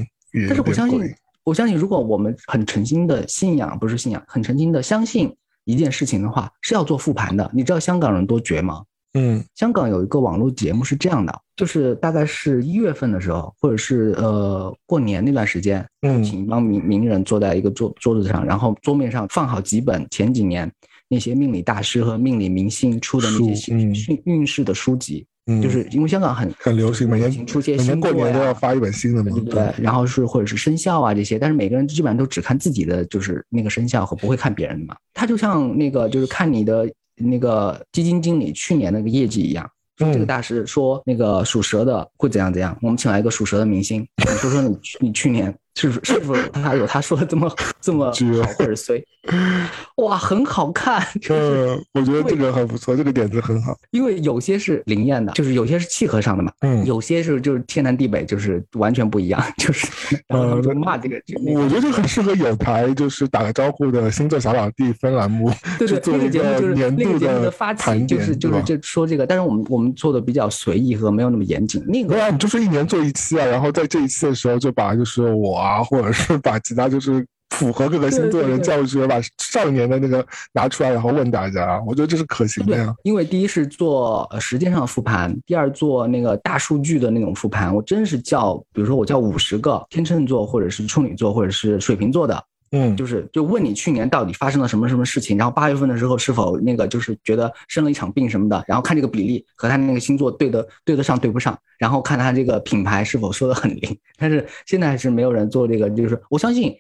但是我相信。，我相信如果我们很诚心的信仰，不是信仰，很诚心的相信一件事情的话，是要做复盘的。你知道香港人多绝吗？嗯香港有一个网络节目是这样的，就是大概是一月份的时候，或者是呃过年那段时间，嗯请一帮名名人坐在一个桌桌子上，然后桌面上放好几本前几年那些命理大师和命理明星出的那些运运势的书籍，嗯，就是因为香港很很流行，每年出些每年过年都要发一本新的嘛对？然后是或者是生肖啊这些，但是每个人基本上都只看自己的就是那个生肖和不会看别人的嘛。他就像那个就是看你的那个基金经理去年那个业绩一样。说这个嗯大师说那个属蛇的会怎样怎样，我们请来一个属蛇的明星，你说说你你去年是不是是不是他有他说的这么 这么绝好或者衰？哇，很好看，就是嗯，我觉得这个很不错，这个点子很好。因为有些是灵验的，就是有些是契合上的嘛，嗯，有些是就是天南地北，就是完全不一样，就是然后他们就骂这个，这个我觉得这很适合有台就是打个招呼的星座小老弟分栏目，对对，那个去做一节目就是年度那个节目的发起就是就是对吧这说这个，但是我们我们做的比较随意和没有那么严谨。那个对啊，你就是一年做一期啊，然后在这一期的时候就把就是我啊，或者是把其他就是符合各个星座的人叫出去，把上一年的那个拿出来，然后问大家，我觉得这是可行的呀。，因为第一是做呃时间上的复盘，第二做那个大数据的那种复盘。我真是叫，比如说我叫五十个天秤座，或者是处女座，或者是水瓶座的，嗯，就是就问你去年到底发生了什么什么事情，然后八月份的时候是否那个就是觉得生了一场病什么的，然后看这个比例和他那个星座对的对得上对不上，然后看他这个品牌是否说的很灵。但是现在还是没有人做这个，就是我相信，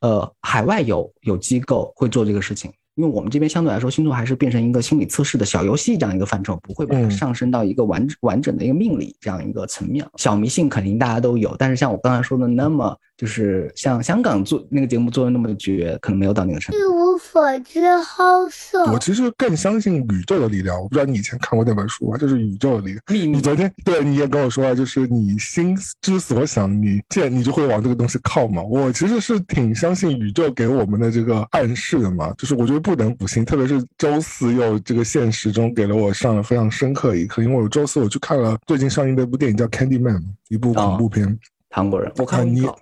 呃，海外有有机构会做这个事情。因为我们这边相对来说，星座还是变成一个心理测试的小游戏这样一个范畴，不会把它嗯上升到一个完完整的一个命理这样一个层面。小迷信肯定大家都有，但是像我刚才说的那么，就是像香港做那个节目做的那么绝，可能没有到那个程度。一无所知好色。我其实更相信宇宙的力量。我不知道你以前看过那本书吗？就是宇宙的力量。秘密你昨天对你也跟我说了，就是你心之所想，你见你就会往这个东西靠嘛。我其实是挺相信宇宙给我们的这个暗示的嘛，就是我觉得不能不信，特别是周四又这个现实中给了我上了非常深刻一课，因为我周四我去看了最近上映的一部电影叫《Candyman》，一部恐怖片。糖果人，我啊，你看过预告。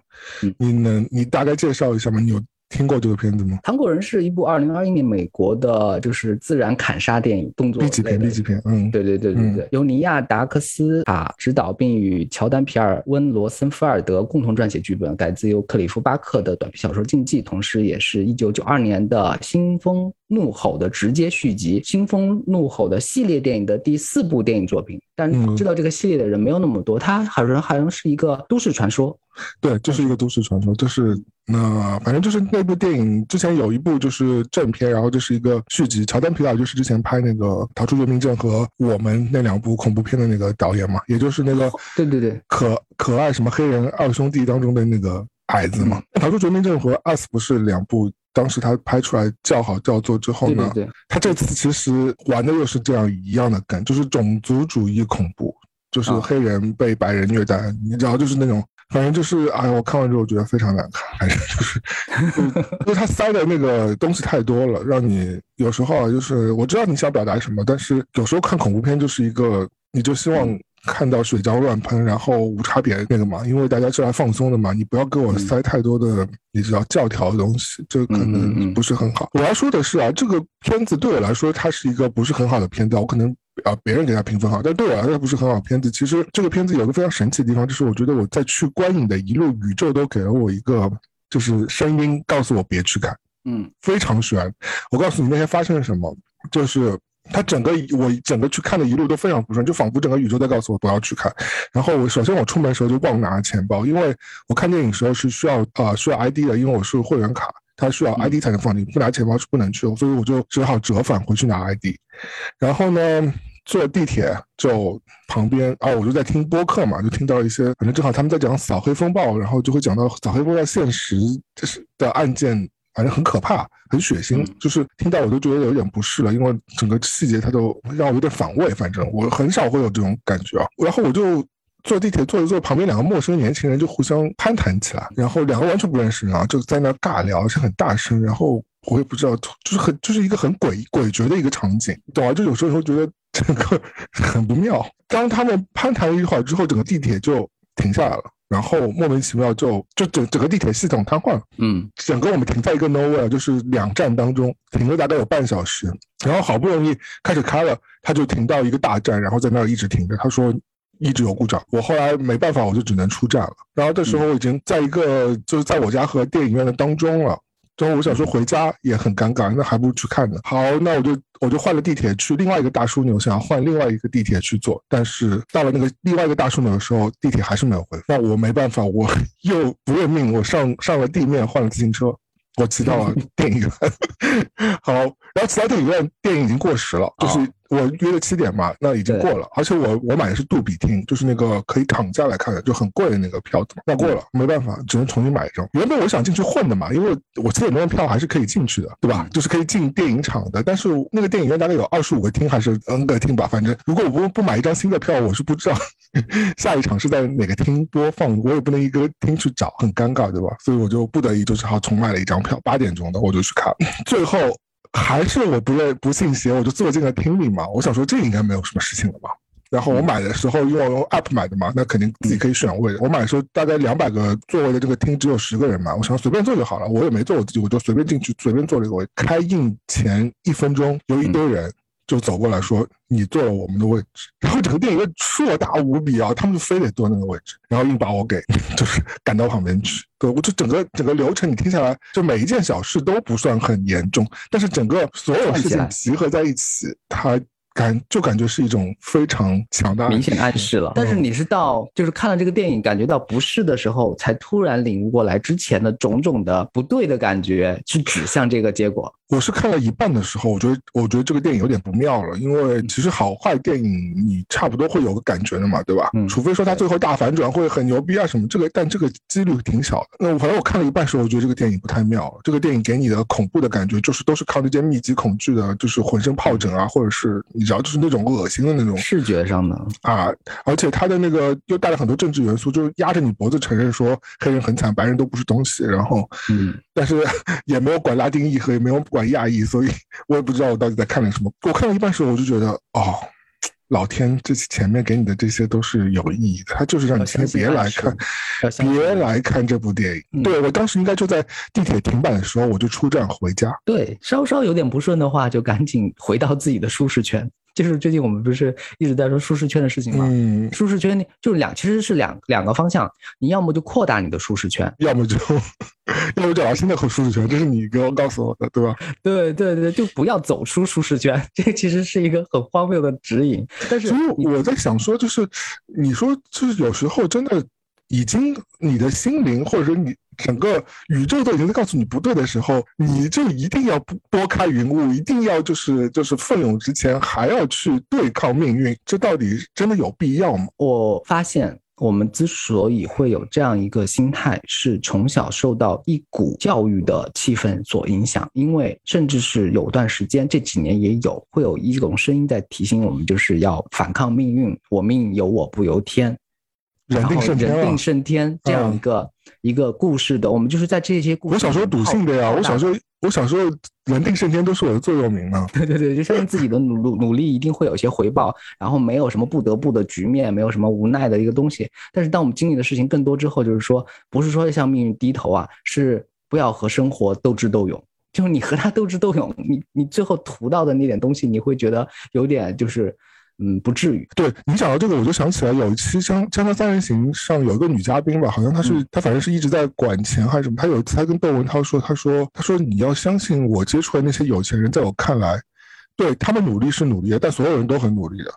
你能你大概介绍一下吗？你有听过这个片子吗韩国人是一部二零二一年美国的，就是自然砍杀电影，动作？B 级片，B 级片，嗯，对对对对对，由尼亚·达克斯塔执导，并与乔丹·皮尔温·罗森菲尔德共同撰写剧本，改自由克里夫·巴克的短篇小说《禁忌》，同时也是一九九二年的新风怒吼》的直接续集，《腥风怒吼》的系列电影的第四部电影作品。但嗯知道这个系列的人没有那么多，它好像好像是一个都市传说。对，就是一个都市传说，就是那、反正就是那部电影之前有一部就是正片，然后就是一个续集。乔丹皮尔就是之前拍那个《逃出绝命镇》和我们那两部恐怖片的那个导演嘛，也就是那个对对对，可可爱什么黑人二兄弟当中的那个矮子嘛。逃出绝命镇》和《US》不是两部。当时他拍出来叫好叫座之后呢，对对对，他这次其实玩的又是这样一样的梗，就是种族主义恐怖，就是啊黑人被白人虐待，你知道，就是那种，反正就是，哎呀，我看完之后我觉得非常难看，反正就是，就就是他塞的那个东西太多了，让你有时候啊，就是我知道你想表达什么，但是有时候看恐怖片就是一个，你就希望。看到水浇乱喷，然后无差别那个嘛，因为大家是来放松的嘛，你不要给我塞太多的，你知道教条的东西，这可能嗯不是很好。我要说的是啊，这个片子对我来说，它是一个不是很好的片子，我可能啊别人给他评分好，但对我来说不是很好的片子。其实这个片子有个非常神奇的地方，就是我觉得我在去观影的一路，宇宙都给了我一个就是声音告诉我别去看，嗯非常悬。我告诉你那天发生了什么，就是。他整个我整个去看的一路都非常不顺，就仿佛整个宇宙在告诉我不要去看。然后我首先我出门的时候就忘拿钱包，因为我看电影时候是需要啊、呃、需要 ID 的，因为我是会员卡，它需要 ID 才能放进，不拿钱包是不能去的，所以我就只好折返回去拿 ID。然后呢，坐地铁就旁边啊，我就在听播客嘛，就听到一些，反正正好他们在讲扫黑风暴，然后就会讲到扫黑风暴现实就是的案件。反正很可怕，很血腥，就是听到我都觉得有点不适了，因为整个细节它都让我有点反胃。反正我很少会有这种感觉啊。然后我就坐地铁坐着坐，旁边两个陌生年轻人就互相攀谈起来，然后两个完全不认识人啊，就在那尬聊，而且很大声。然后我也不知道，就是很就是一个很诡诡谲的一个场景，懂啊？就有时候会觉得整个 很不妙。当他们攀谈了一会儿之后，整个地铁就停下来了。然后莫名其妙就就整整个地铁系统瘫痪了，嗯，整个我们停在一个 nowhere，就是两站当中停了大概有半小时，然后好不容易开始开了，他就停到一个大站，然后在那儿一直停着。他说一直有故障，我后来没办法，我就只能出站了。然后这时候我已经在一个就是在我家和电影院的当中了。所以我想说回家也很尴尬，那还不如去看呢。好，那我就我就换了地铁去另外一个大枢纽，想要换另外一个地铁去坐。但是到了那个另外一个大枢纽的时候，地铁还是没有回。那我没办法，我 又不认命，我上上了地面换了自行车，我骑到了电影院。好，然后骑到电影院，电影已经过时了，就是我约了七点嘛，那已经过了。而且我我买的是杜比厅，就是那个可以躺下来看的，就很贵的那个票子嘛。那过了，没办法，只能重新买一张。原本我想进去混的嘛，因为我七点钟的票还是可以进去的，对吧？就是可以进电影场的。但是那个电影院大概有二十五个厅还是 N 个厅吧，反正如果我不不买一张新的票，我是不知道 下一场是在哪个厅播放，我也不能一个厅去找，很尴尬，对吧？所以我就不得已就是好重买了一张票，八点钟的我就去看，最后。还是我不认不信邪，我就坐进了厅里嘛。我想说这应该没有什么事情了吧。然后我买的时候，因为我用 app 买的嘛，那肯定自己可以选位。我买的时候大概两百个座位的这个厅只有十个人嘛，我想随便坐就好了。我也没坐我自己，我就随便进去，随便坐了一个位。开映前一分钟，有一堆人就走过来说：“你坐了我们的位置。”然后整个电影院硕大无比啊，他们就非得坐那个位置，然后硬把我给就是赶到旁边去。对，我就整个整个流程你听下来，就每一件小事都不算很严重，但是整个所有事情集合在一起，他感就感觉是一种非常强大的明显暗示了。但是你是到就是看了这个电影感觉到不适的时候，才突然领悟过来之前的种种的不对的感觉，去指向这个结果。我是看了一半的时候，我觉得我觉得这个电影有点不妙了，因为其实好坏电影你差不多会有个感觉的嘛，对吧？嗯除非说他最后大反转会很牛逼啊什么，这个但这个几率挺小的。那我反正我看了一半的时候，我觉得这个电影不太妙。这个电影给你的恐怖的感觉，就是都是靠那些密集恐惧的，就是浑身疱疹啊，或者是你知道，就是那种恶心的那种视觉上的啊，而且他的那个又带了很多政治元素，就是压着你脖子承认说黑人很惨，白人都不是东西，然后嗯，但是 也没有管拉丁裔和也没有管亚裔，所以我也不知道我到底在看了什么。我看了一半时候，我就觉得哦。老天，这前面给你的这些都是有意义的，他就是让你今天别来看，别来看这部电影。嗯、对我当时应该就在地铁停摆的时候，我就出站回家。对，稍稍有点不顺的话，就赶紧回到自己的舒适圈。就是最近我们不是一直在说舒适圈的事情吗？嗯，舒适圈就是两，其实是两两个方向，你要么就扩大你的舒适圈，要么就要么就找新的舒适圈，这是你给我告诉我的，对吧？对对对，就不要走出舒适圈，这其实是一个很荒谬的指引。但是所以我在想说，就是你说，就是有时候真的已经你的心灵或者说你整个宇宙都已经在告诉你不对的时候，你就一定要拨开云雾，一定要就是就是奋勇直前，还要去对抗命运，这到底真的有必要吗？我发现。我们之所以会有这样一个心态，是从小受到一股教育的气氛所影响，因为甚至是有段时间，这几年也有会有一种声音在提醒我们，就是要反抗命运，我命由我不由天，人定胜天，人定胜天这样一个一个故事的，我们就是在这些故事。我小时候笃信的呀，我小时候。我小时候，人定胜天都是我的座右铭啊。对对对，就相信自己的努努努力一定会有些回报，然后没有什么不得不的局面，没有什么无奈的一个东西。但是当我们经历的事情更多之后，就是说，不是说向命运低头啊，是不要和生活斗智斗勇。就是你和他斗智斗勇，你你最后图到的那点东西，你会觉得有点就是。嗯，不至于。对你讲到这个，我就想起来有一期《江江山三人行》上有一个女嘉宾吧，好像她是她反正是一直在管钱还是什么。她有一次她跟窦文涛说，她说她说你要相信我接触的那些有钱人，在我看来，对他们努力是努力的，但所有人都很努力的，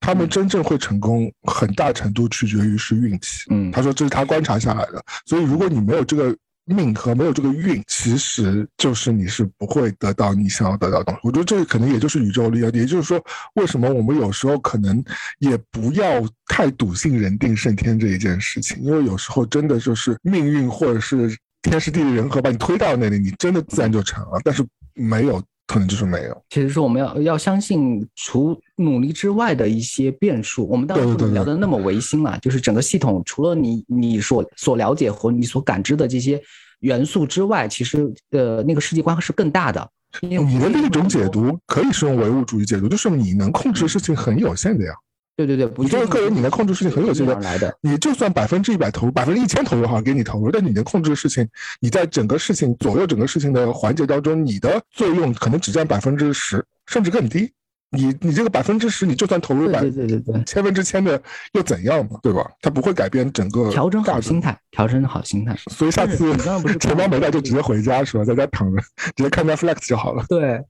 他们真正会成功，很大程度取决于是运气。嗯，她说这是她观察下来的，所以如果你没有这个。命和没有这个运，其实就是你是不会得到你想要得到的东西。我觉得这可能也就是宇宙力量，也就是说，为什么我们有时候可能也不要太笃信人定胜天这一件事情，因为有时候真的就是命运或者是天时地利人和把你推到那里，你真的自然就成了。但是没有。可能就是没有。其实说我们要要相信除努力之外的一些变数。我们当然不能聊得那么唯心了，就是整个系统除了你你所所了解和你所感知的这些元素之外，其实呃那个世界观是更大的。你的另一种解读可以是用唯物主义解读，就是你能控制的事情很有限的呀。对对对，你这个个人你能控制事情很有限的，来的。你就算百分之一百投入，百分之一千投入好给你投入，但你能控制的事情，你在整个事情左右整个事情的环节当中，你的作用可能只占百分之十，甚至更低。你你这个百分之十，你就算投入百对对对对千分之千的又怎样嘛，对吧？它不会改变整个调整好心态，调整好心态。所以下次钱包 没带就直接回家是吧？在家躺着，直接看 Netflix 就好了。对。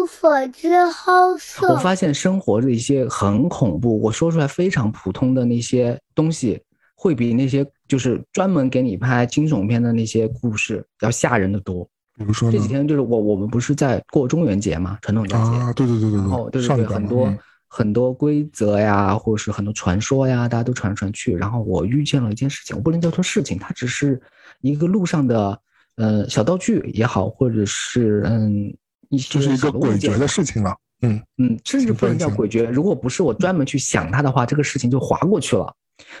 一无所知好色。我发现生活的一些很恐怖，我说出来非常普通的那些东西，会比那些就是专门给你拍惊悚片的那些故事要吓人的多。比如说这几天就是我我们不是在过中元节嘛，传统佳节啊，对对对对对，然后对对对，很多很多规则呀，或者是很多传说呀，大家都传来传去。然后我遇见了一件事情，我不能叫做事情，它只是一个路上的呃小道具也好，或者是嗯一些就是一个诡谲的事情了，嗯嗯，甚至不能叫诡谲，如果不是我专门去想它的话，这个事情就划过去了。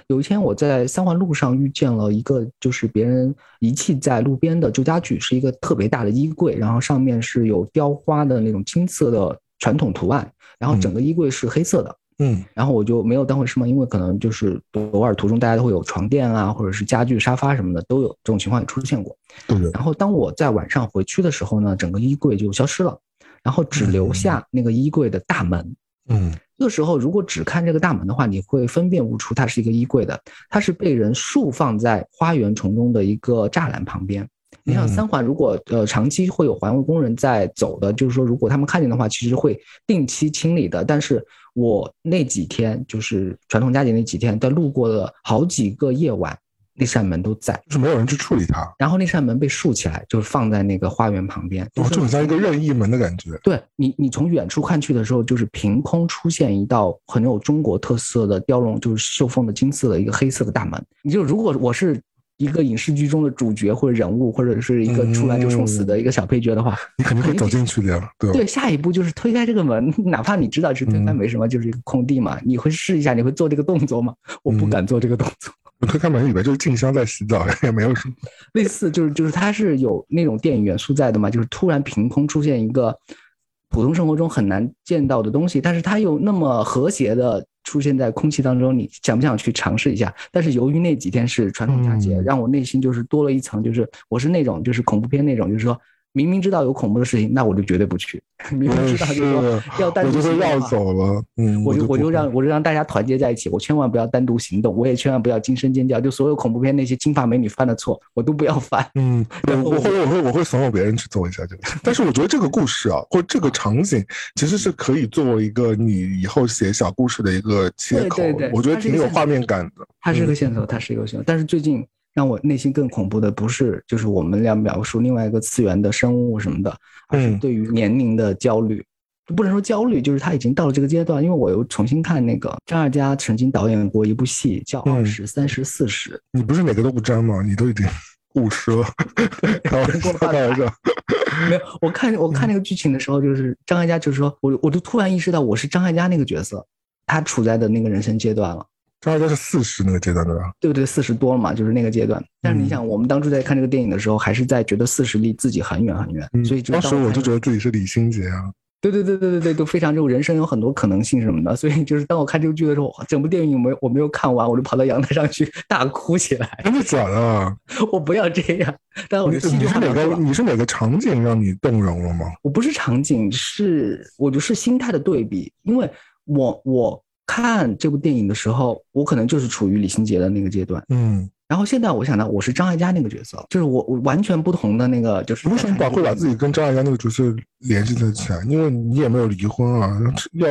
有一天，我在三环路上遇见了一个，就是别人遗弃在路边的旧家具，是一个特别大的衣柜，然后上面是有雕花的那种金色的传统图案，然后整个衣柜是黑色的，嗯，然后我就没有当回事嘛，因为可能就是偶尔途中大家都会有床垫啊，或者是家具、沙发什么的都有这种情况也出现过，对。然后当我在晚上回去的时候呢，整个衣柜就消失了，然后只留下那个衣柜的大门，嗯。这个时候，如果只看这个大门的话，你会分辨不出它是一个衣柜的，它是被人竖放在花园丛中的一个栅栏旁边。你像三环，如果呃长期会有环卫工人在走的，就是说如果他们看见的话，其实会定期清理的。但是我那几天就是传统佳节那几天，在路过了好几个夜晚。那扇门都在，就是没有人去处理它。然后那扇门被竖起来，就是放在那个花园旁边，就很像一个任意门的感觉。对你，你从远处看去的时候，就是凭空出现一道很有中国特色的雕龙，就是绣凤的金色的一个黑色的大门。你就如果我是一个影视剧中的主角或者人物，或者是一个出来就送死的一个小配角的话，你肯定会走进去的。对对，下一步就是推开这个门，哪怕你知道是推开没什么，就是一个空地嘛，你会试一下，你会做这个动作吗？我不敢做这个动作。推开门以为就是静香在洗澡，也没有什么类似，就是就是它是有那种电影元素在的嘛，就是突然凭空出现一个普通生活中很难见到的东西，但是它又那么和谐的出现在空气当中，你想不想去尝试一下？但是由于那几天是传统佳节，让我内心就是多了一层，就是我是那种就是恐怖片那种，就是说明明知道有恐怖的事情，那我就绝对不去。明明知道就是说要单独行动的话走了。嗯，我就我就让我就让大家团结在一起，我千万不要单独行动，我也千万不要惊声尖叫，就所有恐怖片那些金发美女犯的错，我都不要犯。嗯，我或者我会我会怂恿别人去做一下这个，但是我觉得这个故事啊，或者这个场景，其实是可以作为一个你以后写小故事的一个切口，对对对我觉得挺有画面感的。它是嗯个线索，它是一个线索。但是最近让我内心更恐怖的，不是就是我们俩描述另外一个次元的生物什么的，而是嗯对于年龄的焦虑。不能说焦虑，就是他已经到了这个阶段。因为我又重新看那个张艾嘉曾经导演过一部戏，叫《嗯二十三十四十》，你不是每个都不沾吗？你都已经五十了，开玩笑，开玩笑。没有，我看我嗯看那个剧情的时候，就是张艾嘉，就是说我我就突然意识到我是张艾嘉那个角色，他处在的那个人生阶段了。张艾嘉是四十那个阶段对吧？对不对？四十多了嘛，就是那个阶段。但是你嗯想，我们当初在看这个电影的时候，还是在觉得四十离自己很远很远，嗯所以就当时我就觉得，自己是李心洁啊。对对对对对对，都非常这种人生有很多可能性什么的。所以就是当我看这个剧的时候，整部电影我没有我没有看完，我就跑到阳台上去大哭起来。真的假的？我不要这样，但我你是哪个？你是哪个场景让你动容了吗？我不是场景，是我就是心态的对比，因为我我看这部电影的时候，我可能就是处于李心洁的那个阶段。嗯，然后现在我想到我是张艾嘉那个角色，就是我我完全不同的那个，就是你为什么把会把自己跟张艾嘉那个角色联系在起来？因为你也没有离婚啊，要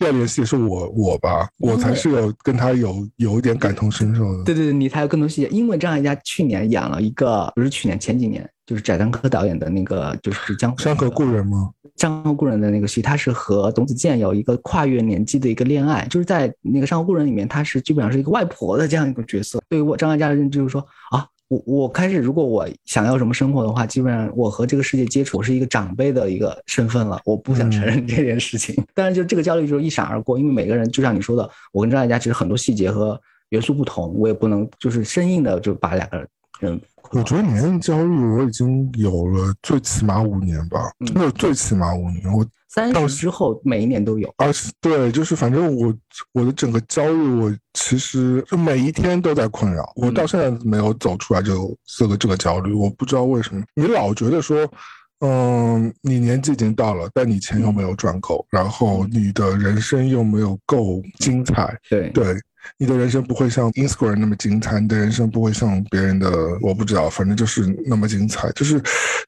要联系的是我我吧，我才是有跟他有有一点感同身受的。对对对，你才有更多细节。因为张艾嘉去年演了一个，不是去年前几年，就是翟丹柯导演的那个，就是江湖山河故人吗？山河故人的那个戏，他是和董子健有一个跨越年纪的一个恋爱，就是在那个山河故人里面，他是基本上是一个外婆的这样一个角色。对于我张艾嘉的认知就是说啊。我我开始，如果我想要什么生活的话，基本上我和这个世界接触，我是一个长辈的一个身份了，我不想承认这件事情。但是，就这个焦虑就是一闪而过，因为每个人就像你说的，我跟张艾嘉其实很多细节和元素不同，我也不能就是生硬的就把两个人。我觉得年龄焦虑我已经有了最起码五年吧，嗯真的最起码五年。我三到十之后每一年都有，而且对，就是反正我我的整个焦虑，我其实就每一天都在困扰。我到现在没有走出来这个这个这个焦虑，我不知道为什么。你老觉得说，嗯，你年纪已经到了，但你钱又没有赚够，然后你的人生又没有够精彩，对对。你的人生不会像 Instagram 那么精彩，你的人生不会像别人的，我不知道，反正就是那么精彩。就是，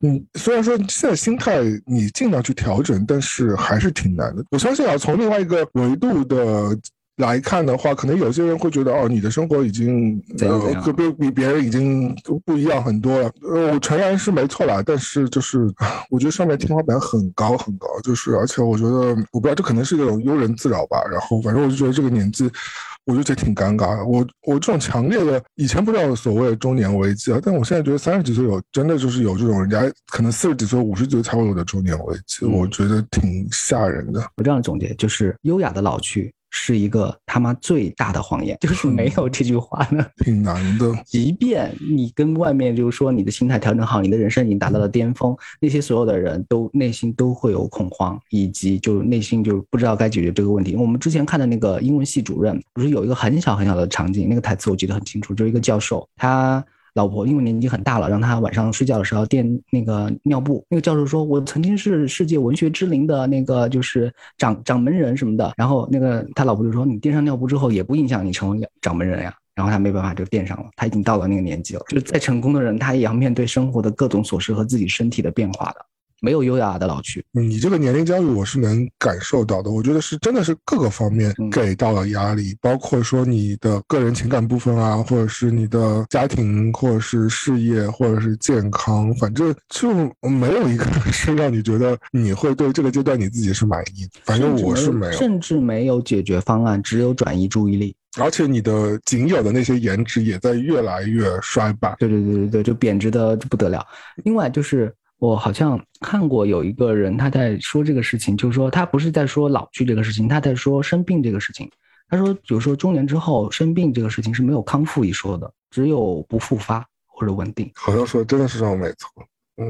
嗯，虽然说现在心态你尽量去调整，但是还是挺难的。我相信啊，从另外一个维度的来看的话，可能有些人会觉得，哦，你的生活已经呃比比别人已经不一样很多了。呃，我承然是没错啦，但是就是我觉得上面天花板很高很高，就是而且我觉得我不知道这可能是一种庸人自扰吧。然后反正我就觉得这个年纪。我就觉得挺尴尬的。我我这种强烈的，以前不知道所谓的中年危机啊，但我现在觉得三十几岁有真的就是有这种人家可能四十几岁、五十几岁才会有的中年危机，嗯我觉得挺吓人的。我这样总结就是，优雅的老去是一个他妈最大的谎言，就是没有这句话呢。挺难的。即便你跟外面就是说你的心态调整好，你的人生已经达到了巅峰，那些所有的人都内心都会有恐慌，以及就内心就不知道该解决这个问题。我们之前看的那个英文系主任，不是有一个很小很小的场景，那个台词我记得很清楚，就是一个教授他。老婆因为年纪很大了，让她晚上睡觉的时候垫那个尿布。那个教授说：“我曾经是世界文学之林的那个就是掌掌门人什么的。”然后那个他老婆就说：“你垫上尿布之后，也不影响你成为掌门人呀。”然后他没办法就垫上了，他已经到了那个年纪了。就是再成功的人，他也要面对生活的各种琐事和自己身体的变化的，没有优雅的老去。你这个年龄焦虑，我是能感受到的。我觉得是真的是各个方面嗯给到了压力，包括说你的个人情感部分啊，或者是你的家庭，或者是事业，或者是健康，反正就没有一个 是让你觉得你会对这个阶段你自己是满意的。反正我是没有。甚至没有解决方案，只有转移注意力。而且你的仅有的那些颜值也在越来越衰败。对对对对对，就贬值的不得了。另外就是我好像看过有一个人他在说这个事情，就是说他不是在说老去这个事情，他在说生病这个事情。他说，比如说中年之后生病这个事情是没有康复一说的，只有不复发或者稳定。好像说真的是这样没错。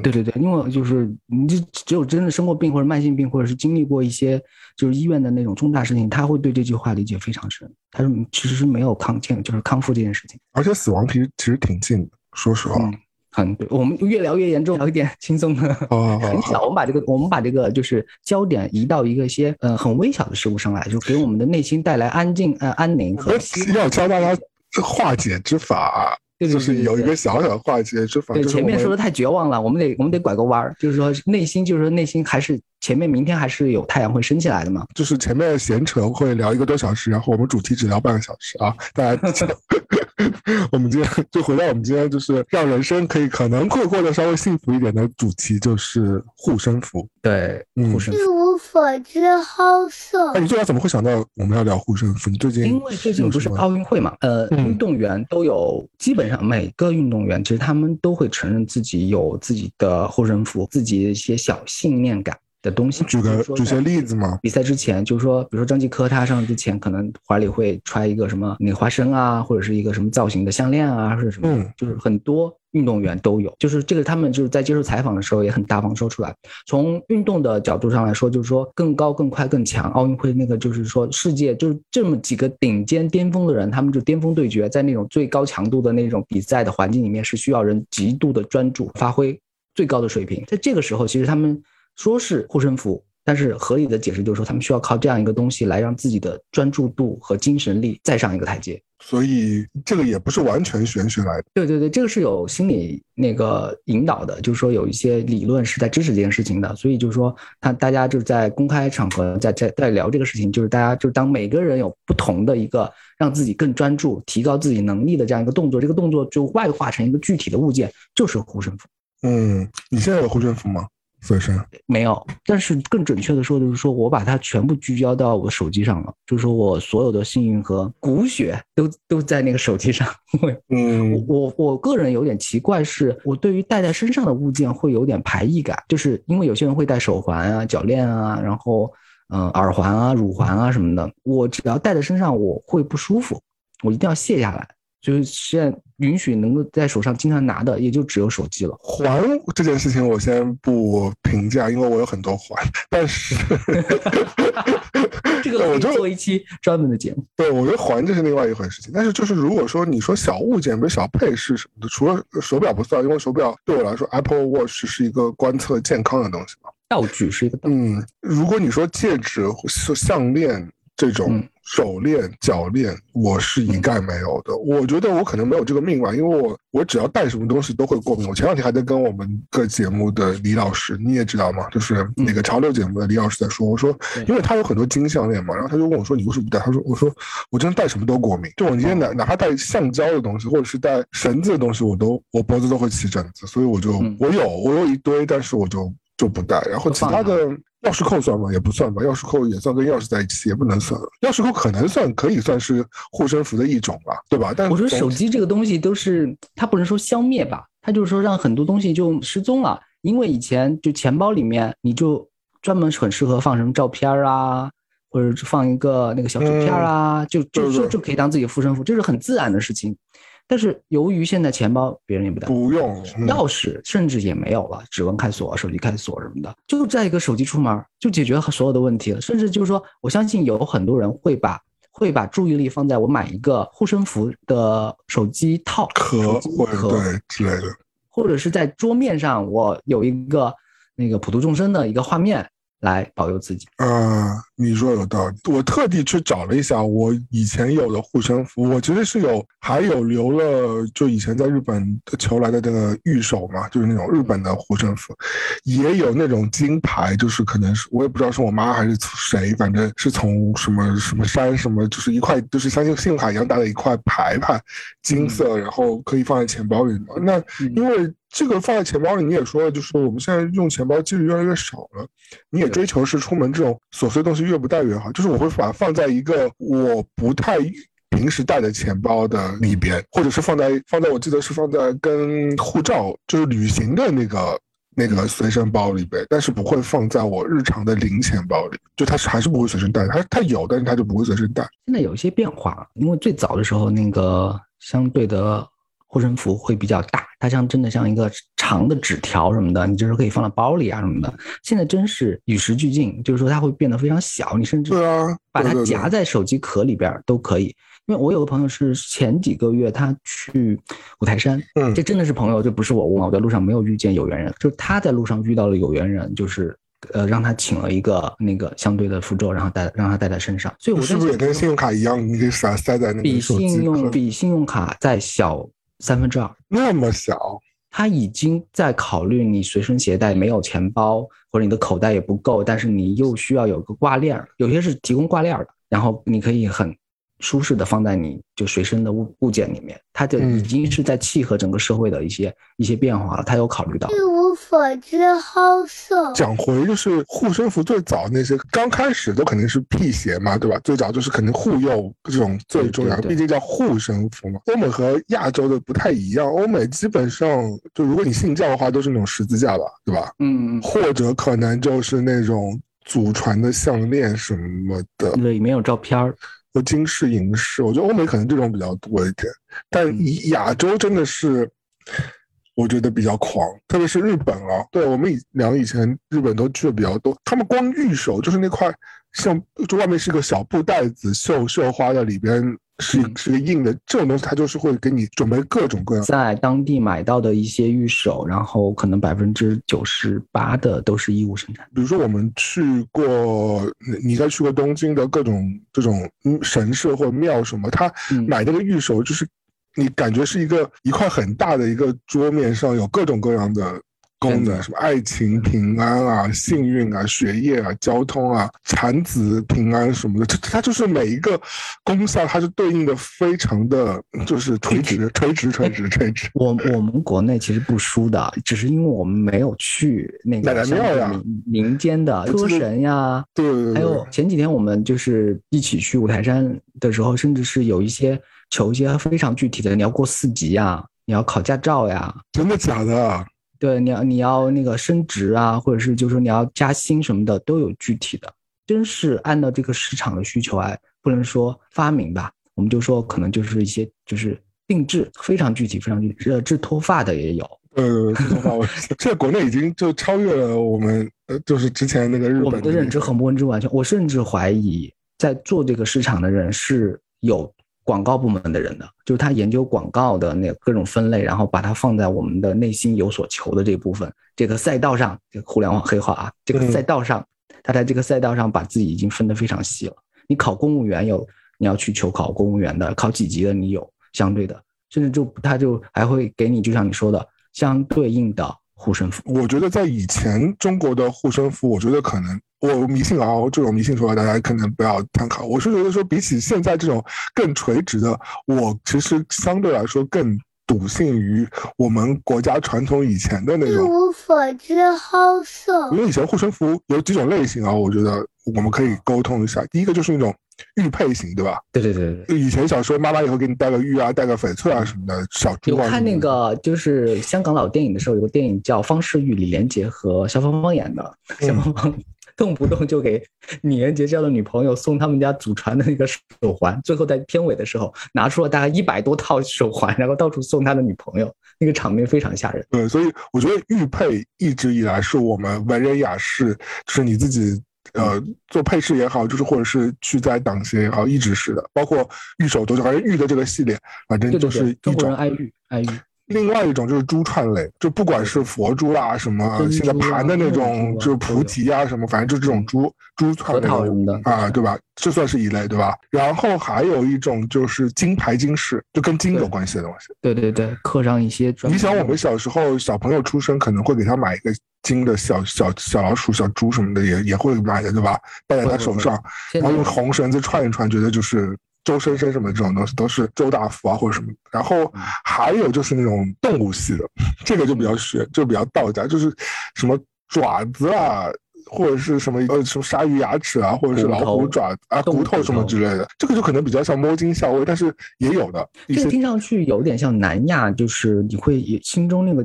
对对对，因为就是你就只有真的生过病或者慢性病，或者是经历过一些就是医院的那种重大事情，他会对这句话理解非常深。他说其实是没有康健，就是康复这件事情。而且死亡其实其实挺近的，说实话。嗯，很对，我们越聊越严重，聊一点轻松的。哦，很小，我们把这个，我们把这个就是焦点移到一个些呃很微小的事物上来，就给我们的内心带来安静、呃安宁和。要教大家化解之法，对对就是有一个小小的化解之法。对，前面说的太绝望了，我们得我们得拐个弯儿，就是说内心，就是说内心还是前面明天还是有太阳会升起来的嘛。就是前面闲扯会聊一个多小时，然后我们主题只聊半个小时啊，大家。我们今天就回到我们今天就是让人生可以可能会过得稍微幸福一点的主题，就是护身符。对，嗯护身符。一无所知好色哎，。你最早怎么会想到我们要聊护身符？你最近因为最近不是奥运会嘛，呃，嗯运动员都有，基本上每个运动员其实他们都会承认自己有自己的护身符，自己的一些小信念感的东西。举个举些例子嘛？比赛之前，就是说，比如说张继科他上之前可能怀里会揣一个什么那个花生啊，或者是一个什么造型的项链啊，或者什么，嗯就是很多运动员都有。就是这个他们就是在接受采访的时候也很大方说出来。从运动的角度上来说，就是说更高、更快、更强。奥运会那个就是说世界就是这么几个顶尖巅峰的人，他们就巅峰对决，在那种最高强度的那种比赛的环境里面，是需要人极度的专注，发挥最高的水平。在这个时候，其实他们说是护身符，但是合理的解释就是说，他们需要靠这样一个东西来让自己的专注度和精神力再上一个台阶。所以这个也不是完全玄学来的。对对对，这个是有心理那个引导的，就是说有一些理论是在支持这件事情的，所以就是说，他大家就是在公开场合在在在聊这个事情，就是大家就当每个人有不同的一个让自己更专注、提高自己能力的这样一个动作，这个动作就外化成一个具体的物件，就是护身符。嗯，你现在有护身符吗？随身？没有，但是更准确的说，就是说我把它全部聚焦到我的手机上了，就是说我所有的幸运和骨血都都在那个手机上。因为嗯我我个人有点奇怪，是我对于戴在身上的物件会有点排异感，就是因为有些人会戴手环啊、脚链啊，然后嗯、呃耳环啊、乳环啊什么的，我只要戴在身上我会不舒服，我一定要卸下来。就是现在允许能够在手上经常拿的，也就只有手机了。环这件事情我先不评价，因为我有很多环，但是 这个我就做一期专门的节目。对我觉得环这是另外一回事情。但是就是如果说你说小物件，比如小配饰什么的，除了手表不算，因为手表对我来说，Apple Watch 是一个观测健康的东西嘛。道具是一个道具，嗯，如果你说戒指、是项链这种嗯手链、脚链，我是一概没有的。我觉得我可能没有这个命吧，因为我我只要戴什么东西都会过敏。我前两天还在跟我们个节目的李老师，你也知道嘛，就是那个潮流节目的李老师在说，我说因为他有很多金项链嘛，然后他就问我说你为什么不戴？他说我说我真的戴什么都过敏，就我今天哪哪怕戴橡胶的东西或者是戴绳子的东西，我都我脖子都会起疹子，所以我就、嗯我有我有一堆，但是我就就不戴。然后其他的钥匙扣算吗？也不算吧，钥匙扣也算跟钥匙在一起，也不能算。钥匙扣可能算可以算是护身符的一种吧，对吧？但我觉得手机这个东西都是，它不能说消灭吧，它就是说让很多东西就失踪了。因为以前就钱包里面你就专门很适合放什么照片儿啊，或者是放一个那个小纸片儿啊，就就就就可以当自己的护身符，这是很自然的事情。但是由于现在钱包别人也不带，不用。嗯钥匙甚至也没有了，指纹开锁、手机开锁什么的，就在一个手机出门就解决了所有的问题了。甚至就是说，我相信有很多人会把会把注意力放在我买一个护身符的手机套、壳或者壳，对之类的。或者是在桌面上我有一个那个普度众生的一个画面来保佑自己。啊，你说有道理。我特地去找了一下我以前有的护身符，我其实是有，还有留了，就以前在日本求来的那个玉手嘛，就是那种日本的护身符，也有那种金牌，就是可能是我也不知道是我妈还是谁，反正是从什么什么山什么，就是一块就是像信用卡一样大的一块牌牌，金色，然后可以放在钱包里。那因为这个放在钱包里，你也说了，就是我们现在用钱包几率越来越少了。你也追求是出门这种琐碎东西越不带越好，就是我会把它放在一个我不太平时带的钱包的里边，或者是放在放在我记得是放在跟护照就是旅行的那个那个随身包里边，但是不会放在我日常的零钱包里，就它是还是不会随身带，它它有，但是它就不会随身带。现在有一些变化，因为最早的时候那个相对的护身符会比较大，它像真的像一个长的纸条什么的，你就是可以放到包里啊什么的。现在真是与时俱进，就是说它会变得非常小，你甚至对啊，把它夹在手机壳里边儿都可以。因为我有个朋友是前几个月他去五台山，嗯这真的是朋友，这不是我问，我在路上没有遇见有缘人，就是他在路上遇到了有缘人，就是呃让他请了一个那个相对的符咒，然后带让他带在身上，所以我在是不是也跟信用卡一样，你可以塞塞在那个比信用比信用卡再小三分之二。那么小？他已经在考虑你随身携带没有钱包，或者你的口袋也不够，但是你又需要有个挂链儿，有些是提供挂链儿的，然后你可以很舒适的放在你就随身的物物件里面，它就嗯已经是在契合整个社会的一些一些变化了，它有考虑到。一无所知好色。讲回就是护身符最早那些刚开始都肯定是辟邪嘛，对吧？最早就是肯定护佑这种最重要的，对对对毕竟叫护身符嘛。欧美和亚洲的不太一样，欧美基本上就如果你信教的话，都是那种十字架吧，对吧？嗯，或者可能就是那种祖传的项链什么的，对，里面有照片儿。有金饰银饰，我觉得欧美可能这种比较多一点，但亚洲真的是。我觉得比较狂，特别是日本啊，对我们以两个以前日本都去的比较多，他们光玉手就是那块像就外面是个小布袋子，绣绣花的，里边是嗯是个硬的，这种东西它就是会给你准备各种各样。在当地买到的一些玉手，然后可能百分之九十八的都是义乌生产。比如说我们去过，你你应该去过东京的各种这种嗯神社或庙什么，他嗯买那个玉手就是你感觉是一个一块很大的一个桌面上有各种各样的功能，什么爱情、平安啊、幸运啊、学业啊、交通啊、产子平安什么的，它它就是每一个功效，它是对应的非常的就是垂直、垂直、垂直、垂直。我我们国内其实不输的，只是因为我们没有去那个奶庙呀民民间的我记得车神呀，对对对，还有前几天我们就是一起去五台山的时候，甚至是有一些求一些非常具体的，你要过四级呀，你要考驾照呀，真的假的？对，你要你要那个升职啊，或者是就是说你要加薪什么的，都有具体的，真是按照这个市场的需求来，不能说发明吧，我们就说可能就是一些就是定制，非常具体，非常具体，呃，治脱发的也有。呃，这国内已经就超越了我们，呃，就是之前那个日我们的认知很不认知完全，我甚至怀疑在做这个市场的人是有广告部门的人的，就是他研究广告的那各种分类，然后把它放在我们的内心有所求的这部分这个赛道上，这个互联网黑化啊，这个嗯赛道上，他在这个赛道上把自己已经分得非常细了。你考公务员有你要去求考公务员的，考几级的你有相对的，甚至就他就还会给你，就像你说的相对应的护身符。我觉得在以前中国的护身符，我觉得可能我迷信啊，这种迷信说法大家可能不要参考。我是觉得说，比起现在这种更垂直的，我其实相对来说更笃信于我们国家传统以前的那一种。无所知好色因。为以前护身符有几种类型啊，我觉得我们可以沟通一下。第一个就是那种玉佩型，对吧？对对对对对。以前小时候妈妈也会给你带个玉啊，带个翡翠啊什么的，小珠有啊。看那个就是香港老电影的时候，有个电影叫《方世玉》，李连杰和萧芳芳演的。嗯肖芳芳动不动就给李连杰这样的女朋友送他们家祖传的那个手环，最后在片尾的时候拿出了大概一百多套手环，然后到处送他的女朋友，那个场面非常吓人。对，所以我觉得玉佩一直以来是我们文人雅士，就是你自己呃做配饰也好，就是或者是去在党鞋也好，一直是的。包括玉手都是，反正玉的这个系列，反正就是一中国人种。爱玉，爱玉。另外一种就是珠串类，就不管是佛珠啦，什么现在盘的那种，就是菩提啊什么，反正就这种珠珠串类啊，对吧？这算是一类，对吧？然后还有一种就是金牌金饰，就跟金有关系的东西。对对对，刻上一些。你想，我们小时候小朋友出生，可能会给他买一个金的小小小老鼠、小猪什么的，也也会买的，对吧？戴在他手上，然后用红绳子串一串，觉得就是周生生什么这种东西，都是周大福啊或者什么。然后嗯还有就是那种动物系的，这个就比较玄，就比较道家，就是什么爪子啊。或者是什么呃什么鲨鱼牙齿啊，或者是老虎爪啊、骨骨头什么之类的，这个就可能比较像摸金校尉，但是也有的这个听上去有点像南亚，就是你会也心中那个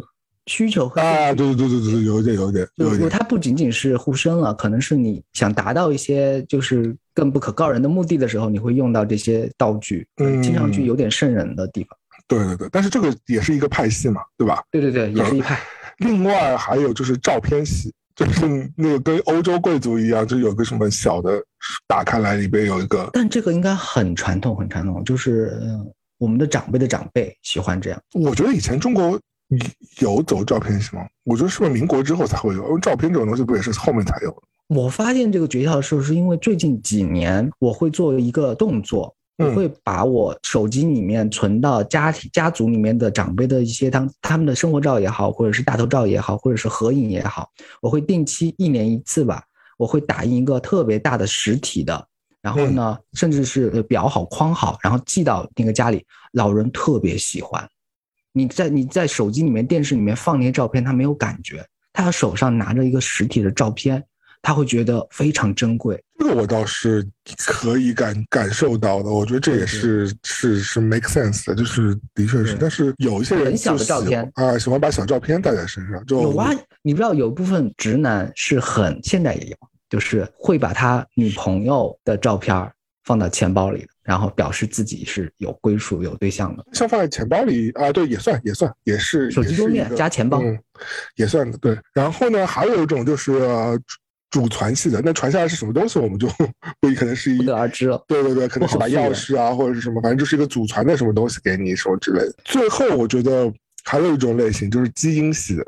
需求和啊，对对对对对，有一点有一点有一点，就它不仅仅是护身了，可能是你想达到一些就是更不可告人的目的的时候，你会用到这些道具，嗯听上去有点瘆人的地方。对对对，但是这个也是一个派系嘛，对吧？对对对，也是一派。另外还有就是照片系，就是那个跟欧洲贵族一样，就有个什么小的打开来里边有一个，但这个应该很传统，很传统，就是嗯我们的长辈的长辈喜欢这样。我觉得以前中国有走照片系吗？我觉得是不是民国之后才会有？因为照片这种东西不也是后面才有的？我发现这个诀窍的时候，是因为最近几年我会做一个动作。我会把我手机里面存到家庭家族里面的长辈的一些他他们的生活照也好，或者是大头照也好，或者是合影也好，我会定期一年一次吧，我会打印一个特别大的实体的，然后呢，甚至是裱好框好，然后寄到那个家里，老人特别喜欢。你在你在手机里面、电视里面放那些照片，他没有感觉，他手上拿着一个实体的照片。他会觉得非常珍贵，这个我倒是可以感感受到的。我觉得这也是是是 make sense 的，就是的确是。但是有一些人小的照片啊，喜欢把小照片带在身上。就有啊，你不知道有部分直男是很现在也有，就是会把他女朋友的照片放到钱包里的，然后表示自己是有归属、有对象的。像放在钱包里啊，对，也算也算，也是手机桌面加钱包，嗯也算的。对，然后呢，还有一种就是。祖传系的，那传下来是什么东西，我们就 不可能是一不得而知了。对对对，可能是把钥匙啊，或者是什么，反正就是一个祖传的什么东西给你什么之类的。最后，我觉得还有一种类型就是基因系的。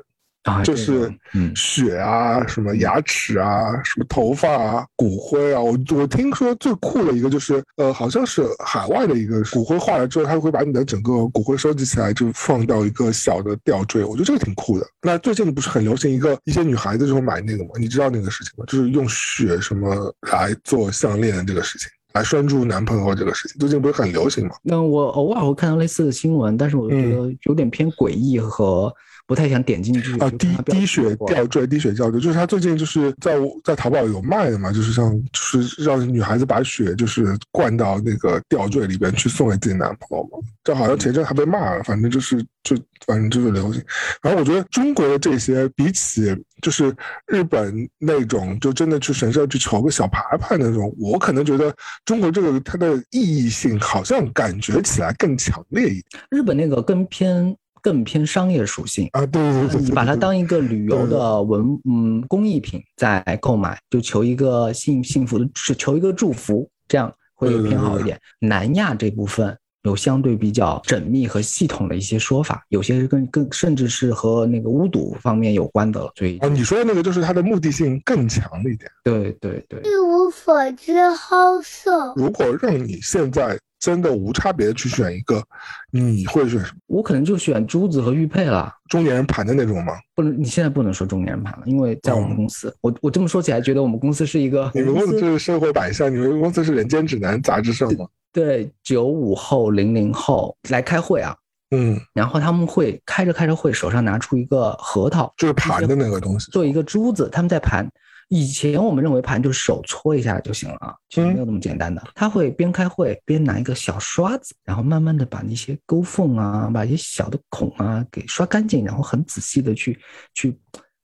就是血啊，什么牙齿啊，什么头发啊，骨灰啊。我我听说最酷的一个就是，呃，好像是海外的一个骨灰化了之后，他会把你的整个骨灰收集起来，就放到一个小的吊坠。我觉得这个挺酷的。那最近不是很流行一个一些女孩子就会买那个吗？你知道那个事情吗？就是用血什么来做项链的这个事情，来拴住男朋友这个事情，最近不是很流行吗？那我偶尔会看到类似的新闻，但是我觉得有点偏诡异和。不太想点进去啊！滴滴血吊坠，滴血吊坠，就是他最近就是在在淘宝有卖的嘛，就是像就是让女孩子把血就是灌到那个吊坠里边去送给自己男朋友嘛。这好像前阵还被骂了，反正就是就反正就是流行。然后我觉得中国的这些比起就是日本那种就真的去神社去求个小牌牌那种，我可能觉得中国这个它的意义性好像感觉起来更强烈一点。日本那个更偏。更偏商业属性啊，对对对，你把它当一个旅游的文嗯工艺品在购买，就求一个幸幸福的，是求一个祝福，这样会偏好一点。南亚这部分有相对比较缜密和系统的一些说法，有些是跟跟甚至是和那个巫毒方面有关的了。所以啊，你说的那个就是它的目的性更强了一点。对对对，一无所知好色。如果让你现在。真的无差别的去选一个，你会选什么？我可能就选珠子和玉佩了。中年人盘的那种吗？不能，你现在不能说中年人盘了，因为在我们公司，我我这么说起来，觉得我们公司是一个。你们公司是社会百象，你们公司是人间指南杂志社吗？对，九五后、零零后来开会啊。嗯。然后他们会开着开着会，手上拿出一个核桃，就是盘的那个东西，做一个珠子，他们在盘。以前我们认为盘就是手搓一下就行了啊，其实没有那么简单的。他会边开会边拿一个小刷子，然后慢慢的把那些沟缝啊，把一些小的孔啊给刷干净，然后很仔细的去去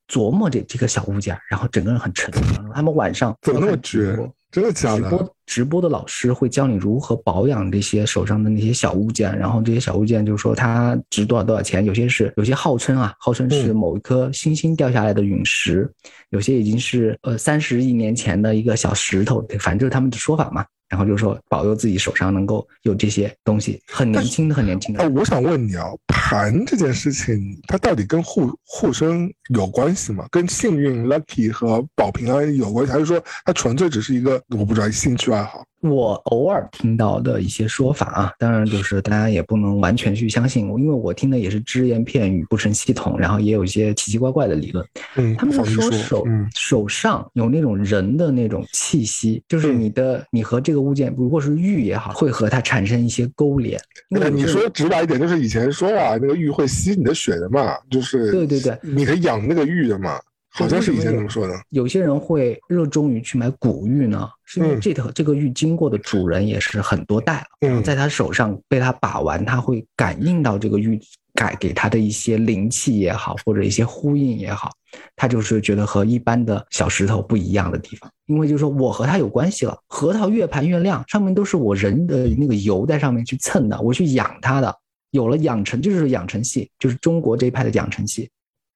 琢磨这这个小物件，然后整个人很沉。他们晚上怎么那么绝？真的假的？直播直播的老师会教你如何保养这些手上的那些小物件，然后这些小物件就是说它值多少多少钱，有些是有些号称啊，号称是某一颗星星掉下来的陨石，有些已经是呃三十亿年前的一个小石头，反正就是他们的说法嘛。然后就说保佑自己手上能够有这些东西，很年轻的，很年轻的。哎，我想问你啊，盘这件事情，它到底跟护护身有关系吗？跟幸运、lucky 和保平安有关系，还是说它纯粹只是一个我不知道兴趣爱好？我偶尔听到的一些说法啊，当然就是大家也不能完全去相信，因为我听的也是只言片语，不成系统，然后也有一些奇奇怪怪的理论。嗯，他们说手手上有那种人的那种气息，就是你的你和这个物件，如果是玉也好，会和它产生一些勾连。那你说直白一点，就是以前说啊，那个玉会吸你的血的嘛，就是对对对，你可以养那个玉的嘛。好像是以前怎么说的？有些人会热衷于去买古玉呢，是因为这条这个玉经过的主人也是很多代了，嗯，在他手上被他把玩，他会感应到这个玉改给他的一些灵气也好，或者一些呼应也好，他就是觉得和一般的小石头不一样的地方，因为就是说我和他有关系了。核桃越盘越亮，上面都是我人的那个油在上面去蹭的，我去养它的。有了养成，就是养成系，就是中国这一派的养成系，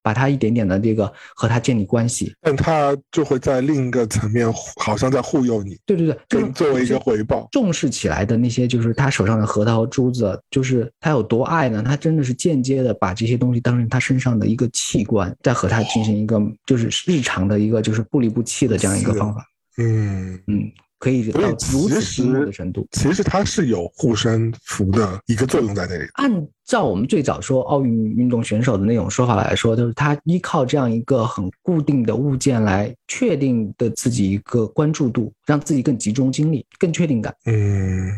把他一点点的这个和他建立关系。但他就会在另一个层面，好像在忽悠你，对对对，就是作为一个回报。重视起来的那些，就是他手上的核桃珠子，就是他有多爱呢？他真的是间接的把这些东西当成他身上的一个器官，在和他进行一个就是日常的一个就是不离不弃的这样一个方法。嗯，嗯，可以到如此的程度。其实它是有护身符的一个作用在那里。按照我们最早说奥运运动选手的那种说法来说，就是他依靠这样一个很固定的物件来确定的自己一个关注度，让自己更集中精力、更确定感。嗯，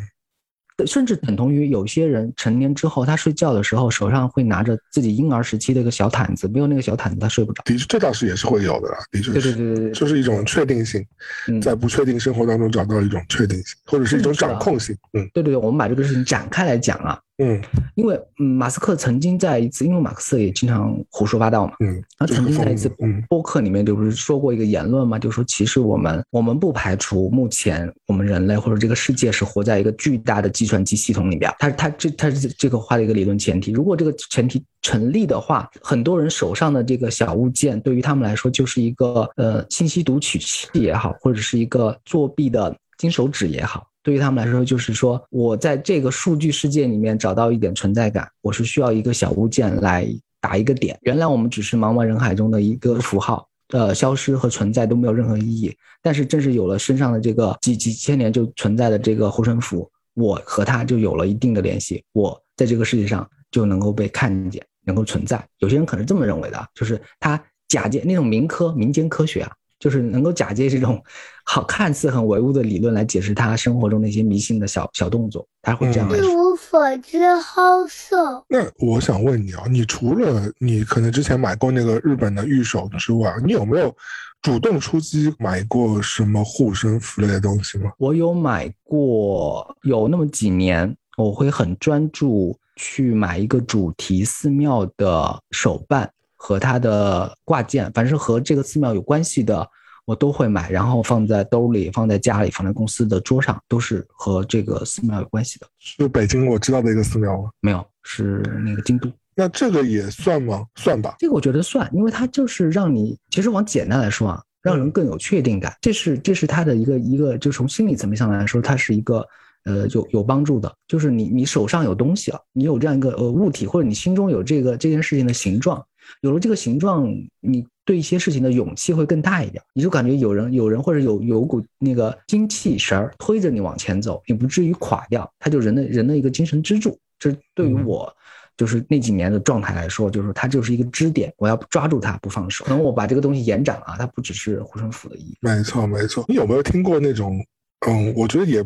甚至等同于有些人成年之后，他睡觉的时候手上会拿着自己婴儿时期的一个小毯子，没有那个小毯子他睡不着。的确，这倒是也是会有的啦，的确对是。对对对对，就是一种确定性，嗯，在不确定生活当中找到一种确定性，或者是一种掌控性。嗯对对对，我们把这个事情展开来讲啊，嗯因为嗯，马斯克曾经在一次，因为马克思也经常胡说八道嘛，嗯，他曾经在一次。嗯播客里面就不是说过一个言论嘛，就说其实我们我们不排除目前我们人类或者这个世界是活在一个巨大的计算机系统里边。他他这他是这个话的一个理论前提，如果这个前提成立的话，很多人手上的这个小物件对于他们来说就是一个呃信息读取器也好，或者是一个作弊的金手指也好。对于他们来说，就是说我在这个数据世界里面找到一点存在感，我是需要一个小物件来打一个点。原来我们只是茫茫人海中的一个符号，呃，消失和存在都没有任何意义。但是正是有了身上的这个几几千年就存在的这个护身符，我和它就有了一定的联系，我在这个世界上就能够被看见，能够存在。有些人可能这么认为的，就是他假借那种民科、民间科学啊，就是能够假借这种 好看似很唯物的理论来解释他生活中那些迷信的小小动作，他会这样来一。无所知好色，那我想问你啊，你除了你可能之前买过那个日本的玉手之外，你有没有主动出击买过什么护身符类的东西吗？我有买过，有那么几年，我会很专注去买一个主题寺庙的手办和它的挂件，凡是和这个寺庙有关系的，我都会买，然后放在兜里，放在家里，放在公司的桌上，都是和这个寺庙有关系的。是北京我知道的一个寺庙吗？没有，是那个京都。那这个也算吗？算吧。这个我觉得算，因为它就是让你，其实往简单来说啊，让人更有确定感，这是这是它的一个一个，就从心理层面上来说，它是一个呃有有帮助的，就是你你手上有东西了，你有这样一个呃物体，或者你心中有这个这件事情的形状，有了这个形状，你对一些事情的勇气会更大一点，你就感觉有人有人或者有有股那个精气神儿推着你往前走，你不至于垮掉，它就人的人的一个精神支柱，这对于嗯我。就是那几年的状态来说，就是它就是一个支点，我要抓住它不放手。可能我把这个东西延展了啊，它不只是护身符的意义。没错，没错。你有没有听过那种？嗯，我觉得也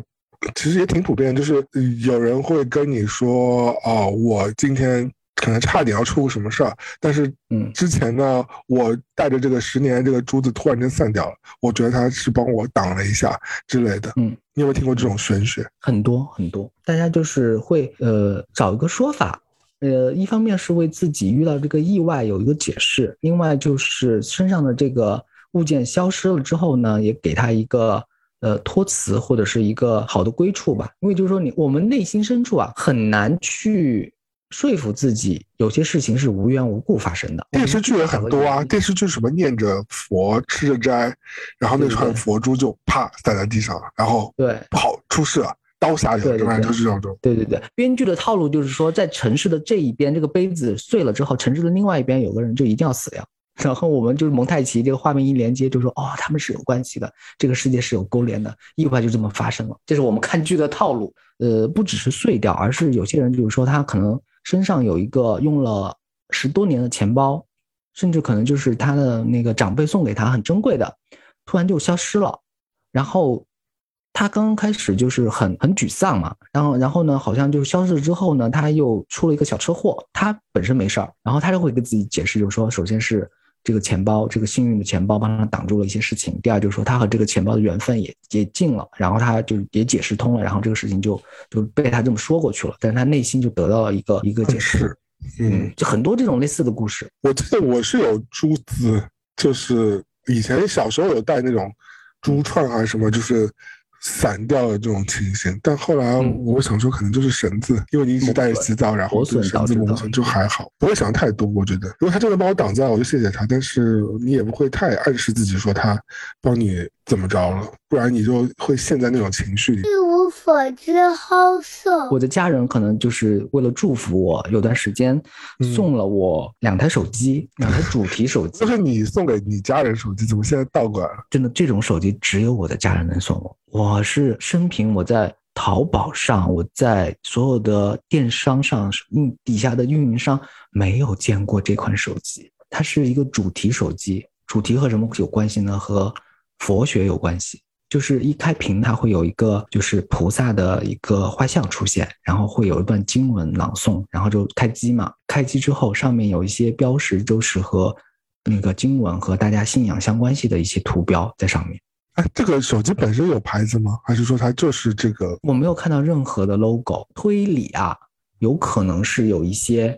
其实也挺普遍，就是有人会跟你说，哦，我今天可能差点要出个什么事儿，但是嗯之前呢，我带着这个十年这个珠子突然间散掉了，我觉得他是帮我挡了一下之类的。嗯，你有没有听过这种玄学？很多很多，大家就是会呃找一个说法，呃，一方面是为自己遇到这个意外有一个解释，另外就是身上的这个物件消失了之后呢，也给他一个呃托词或者是一个好的归处吧。因为就是说你我们内心深处啊很难去说服自己，有些事情是无缘无故发生的。电视剧也很多啊，电视剧什么念着佛吃着斋，然后那串佛珠就啪散在地上了，然后对跑出事了，刀下人，就是这种。对对对，编剧的套路就是说，在城市的这一边，这个杯子碎了之后，城市的另外一边有个人就一定要死掉。然后我们就是蒙太奇这个画面一连接，就说哦，他们是有关系的，这个世界是有勾连的，意外就这么发生了。这是我们看剧的套路。呃，不只是碎掉，而是有些人就是说他可能身上有一个用了十多年的钱包，甚至可能就是他的那个长辈送给他很珍贵的，突然就消失了。然后他刚刚开始就是很很沮丧嘛，然后然后呢，好像就消失了之后呢，他又出了一个小车祸，他本身没事儿，然后他就会跟自己解释，就是说，首先是这个钱包，这个幸运的钱包帮他挡住了一些事情；第二就是说，他和这个钱包的缘分也也尽了，然后他就也解释通了，然后这个事情就就被他这么说过去了，但是他内心就得到了一个一个解释。，嗯，就很多这种类似的故事。我记得我是有珠子，就是以前小时候有戴那种珠串还是什么，就是散掉的这种情形。但后来嗯我想说，可能就是绳子，因为你一直带着洗澡，然后绳子磨损就还好，不会想太多。我觉得，如果他真的帮我挡在，我就谢谢他，但是你也不会太暗示自己说他帮你怎么着了，不然你就会陷在那种情绪里。一无所之好色。我的家人可能就是为了祝福我，有段时间嗯送了我两台手机，两台主题手 机就。是你送给你家人手机，怎么现在倒过来了？真的，这种手机只有我的家人能送我。我是生平我在淘宝上，我在所有的电商上，嗯底下的运营商没有见过这款手机。它是一个主题手机，主题和什么有关系呢？和佛学有关系。就是一开屏，它会有一个就是菩萨的一个画像出现，然后会有一段经文朗诵，然后就开机嘛。开机之后，上面有一些标识，都是和那个经文和大家信仰相关系的一些图标在上面。哎，这个手机本身有牌子吗？还是说它就是这个？我没有看到任何的 logo。推理啊，有可能是有一些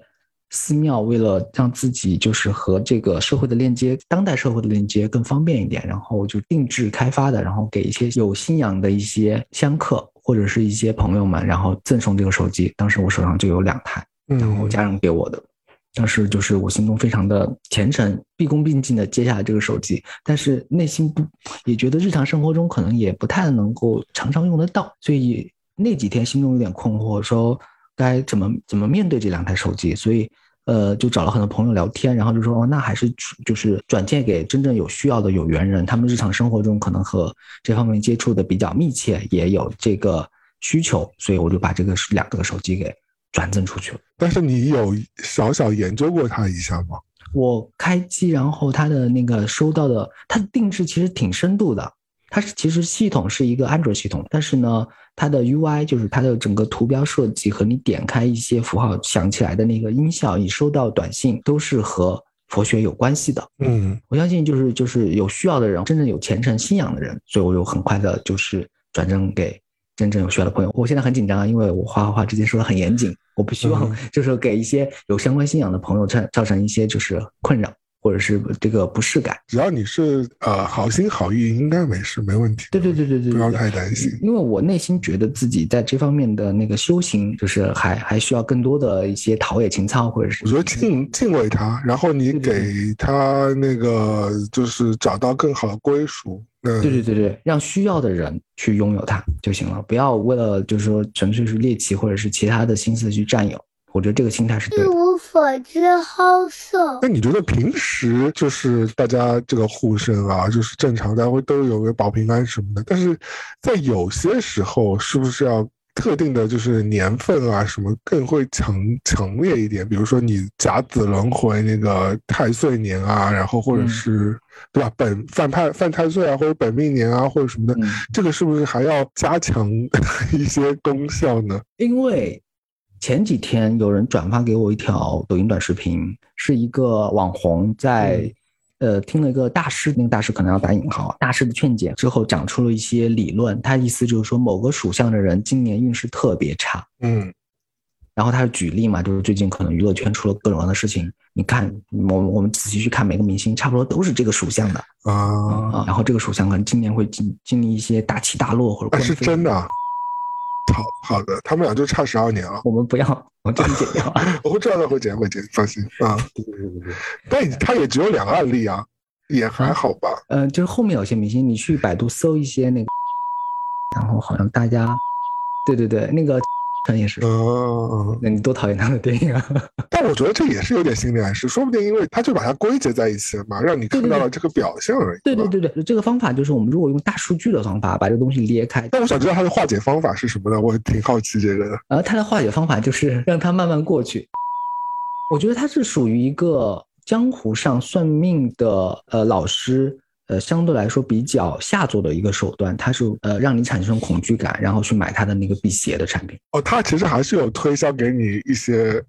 寺庙为了让自己就是和这个社会的链接，当代社会的链接更方便一点，然后就定制开发的，然后给一些有信仰的一些香客或者是一些朋友们，然后赠送这个手机。当时我手上就有两台，然后家人给我的。当时就是我心中非常的虔诚，毕恭毕敬的接下来这个手机，但是内心不也觉得日常生活中可能也不太能够常常用得到，所以那几天心中有点困惑，说该怎么怎么面对这两台手机，所以呃就找了很多朋友聊天，然后就说哦那还是就是转借给真正有需要的有缘人，他们日常生活中可能和这方面接触的比较密切，也有这个需求，所以我就把这个两个手机给转赠出去了。但是你有小小研究过它一下吗？我开机，然后它的那个收到的，它的定制其实挺深度的。它是其实系统是一个安卓系统，但是呢，它的 UI 就是它的整个图标设计和你点开一些符号响起来的那个音效，你收到短信都是和佛学有关系的。嗯，我相信就是就是有需要的人，真正有虔诚信仰的人，所以我就很快的就是转正给真正有需要的朋友。我现在很紧张啊，因为我画画画之前说的很严谨，我不希望嗯 就是给一些有相关信仰的朋友造造成一些就是困扰或者是这个不适感。只要你是呃好心好意，应该没事，没问题。对对对对对，不要太担心。因为我内心觉得自己在这方面的那个修行，就是还还需要更多的一些陶冶情操，或者是我觉得敬敬畏他，然后你给他那个就是找到更好的归属。那对对对对，让需要的人去拥有它就行了，不要为了就是说纯粹是猎奇或者是其他的心思去占有。我觉得这个心态是对一的。无所知好色那。你觉得平时就是大家这个护身啊，就是正常，大家会都有个保平安什么的，但是在有些时候，是不是要特定的，就是年份啊什么更会强强烈一点？比如说你甲子轮回那个太岁年啊，然后或者嗯是、对吧，本犯太犯太岁啊，或者本命年啊，或者什么的，嗯，这个是不是还要加强 一些功效呢？因为前几天有人转发给我一条抖音短视频，是一个网红在、呃听了一个大师，那个大师可能要打引号啊，大师的劝解之后，讲出了一些理论。他意思就是说，某个属相的人今年运势特别差。嗯然后他是举例嘛，就是最近可能娱乐圈出了各种各样的事情，你看我我们仔细去看每个明星，差不多都是这个属相的啊，啊。然后这个属相可能今年会经经历一些大起大落或者那是真的啊。好好的，他们俩就差十二年了。我们不要，我这里剪掉啊。我会知道的，会剪会剪，放心啊。对对对对对。但他也只有两个案例啊，也还好吧。呃，就是后面有些明星，你去百度搜一些那个，然后好像大家，对对对，那个陈也是，嗯，那你多讨厌他的电影啊？但我觉得这也是有点心理暗示，说不定因为他就把它归结在一起了嘛，让你看到了这个表象而已。对对吧。对对，这个方法就是我们如果用大数据的方法把这个东西裂开，但我想知道他的化解方法是什么呢？我挺好奇这个的。呃它的化解方法就是让它慢慢过去。我觉得他是属于一个江湖上算命的呃老师，呃相对来说比较下作的一个手段，它是呃让你产生恐惧感，然后去买它的那个辟邪的产品。哦，它其实还是有推销给你一些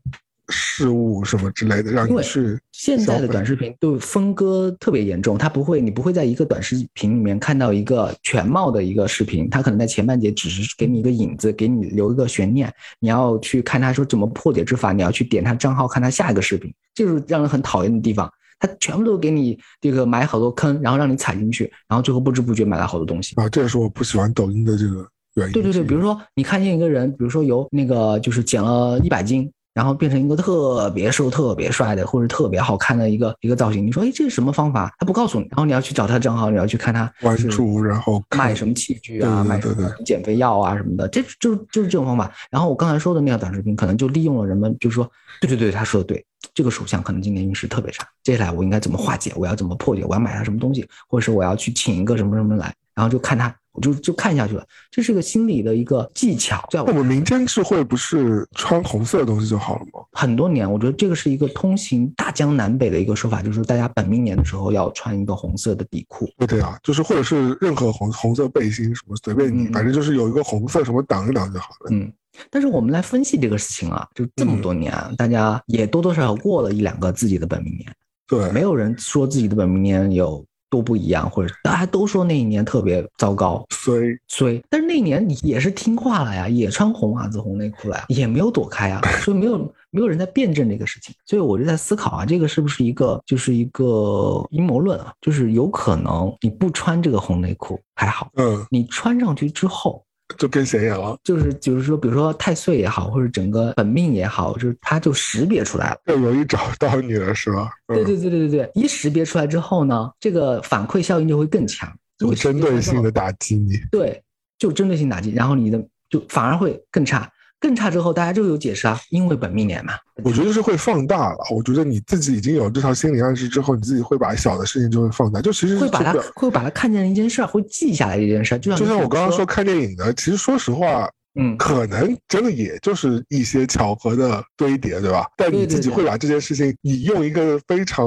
事物什么之类的，让你去现在的短视频都分割特别严重，它不会，你不会在一个短视频里面看到一个全貌的一个视频，它可能在前半节只是给你一个影子，给你留一个悬念，你要去看他说怎么破解之法，你要去点他账号看他下一个视频，这就是让人很讨厌的地方。它全部都给你这个埋好多坑，然后让你踩进去，然后最后不知不觉买了好多东西。啊，这也是我不喜欢抖音的这个原因。对对对，比如说你看见一个人，比如说由那个就是减了一百斤。然后变成一个特别瘦、特别帅的，或者特别好看的一个一个造型。你说，哎，这是什么方法？他不告诉你。然后你要去找他账号，你要去看他关注，然后卖什么器具啊，卖什么减肥药啊什么的。这就就是这种方法。然后我刚才说的那条短视频，可能就利用了人们，就是说，对对对，他说的对，这个属相可能今年运势特别差。接下来我应该怎么化解？我要怎么破解？我要买他什么东西？或者是我要去请一个什么什么来？然后就看他。我就就看下去了，这是个心理的一个技巧。在我们民间智慧不是穿红色的东西就好了吗？很多年，我觉得这个是一个通行大江南北的一个说法，就是大家本命年的时候要穿一个红色的底裤。对对啊，就是或者是任何红红色背心什么随便你，反正就是有一个红色什么挡一挡就好了。嗯，但是我们来分析这个事情啊，就这么多年，大家也多多少少过了一两个自己的本命年。对，没有人说自己的本命年有。都不一样，或者大家都说那一年特别糟糕，衰衰，但是那一年你也是听话了呀，也穿红袜子、红内裤了呀，也没有躲开啊，所以没有没有人在辩证这个事情，所以我就在思考啊，这个是不是一个就是一个阴谋论啊？就是有可能你不穿这个红内裤还好，嗯，你穿上去之后。就跟谁了？就是就是说，比如说太岁也好，或者整个本命也好，就是他就识别出来了，更容易找到你了，是吧？对对对对对对，一识别出来之后呢，这个反馈效应就会更强，有针对性的打击你。对，就针对性打击，然后你的就反而会更差。更差之后，大家就有解释啊，因为本命年嘛。我觉得是会放大了。我觉得你自己已经有这套心理暗示之后，你自己会把小的事情就会放大，就其实会把它会把它看见的一件事儿，会记下来一件事儿。就像就像我刚刚说看电影的，其实说实话，嗯，可能真的也就是一些巧合的堆叠，对吧？但你自己会把这件事情，你用一个非常。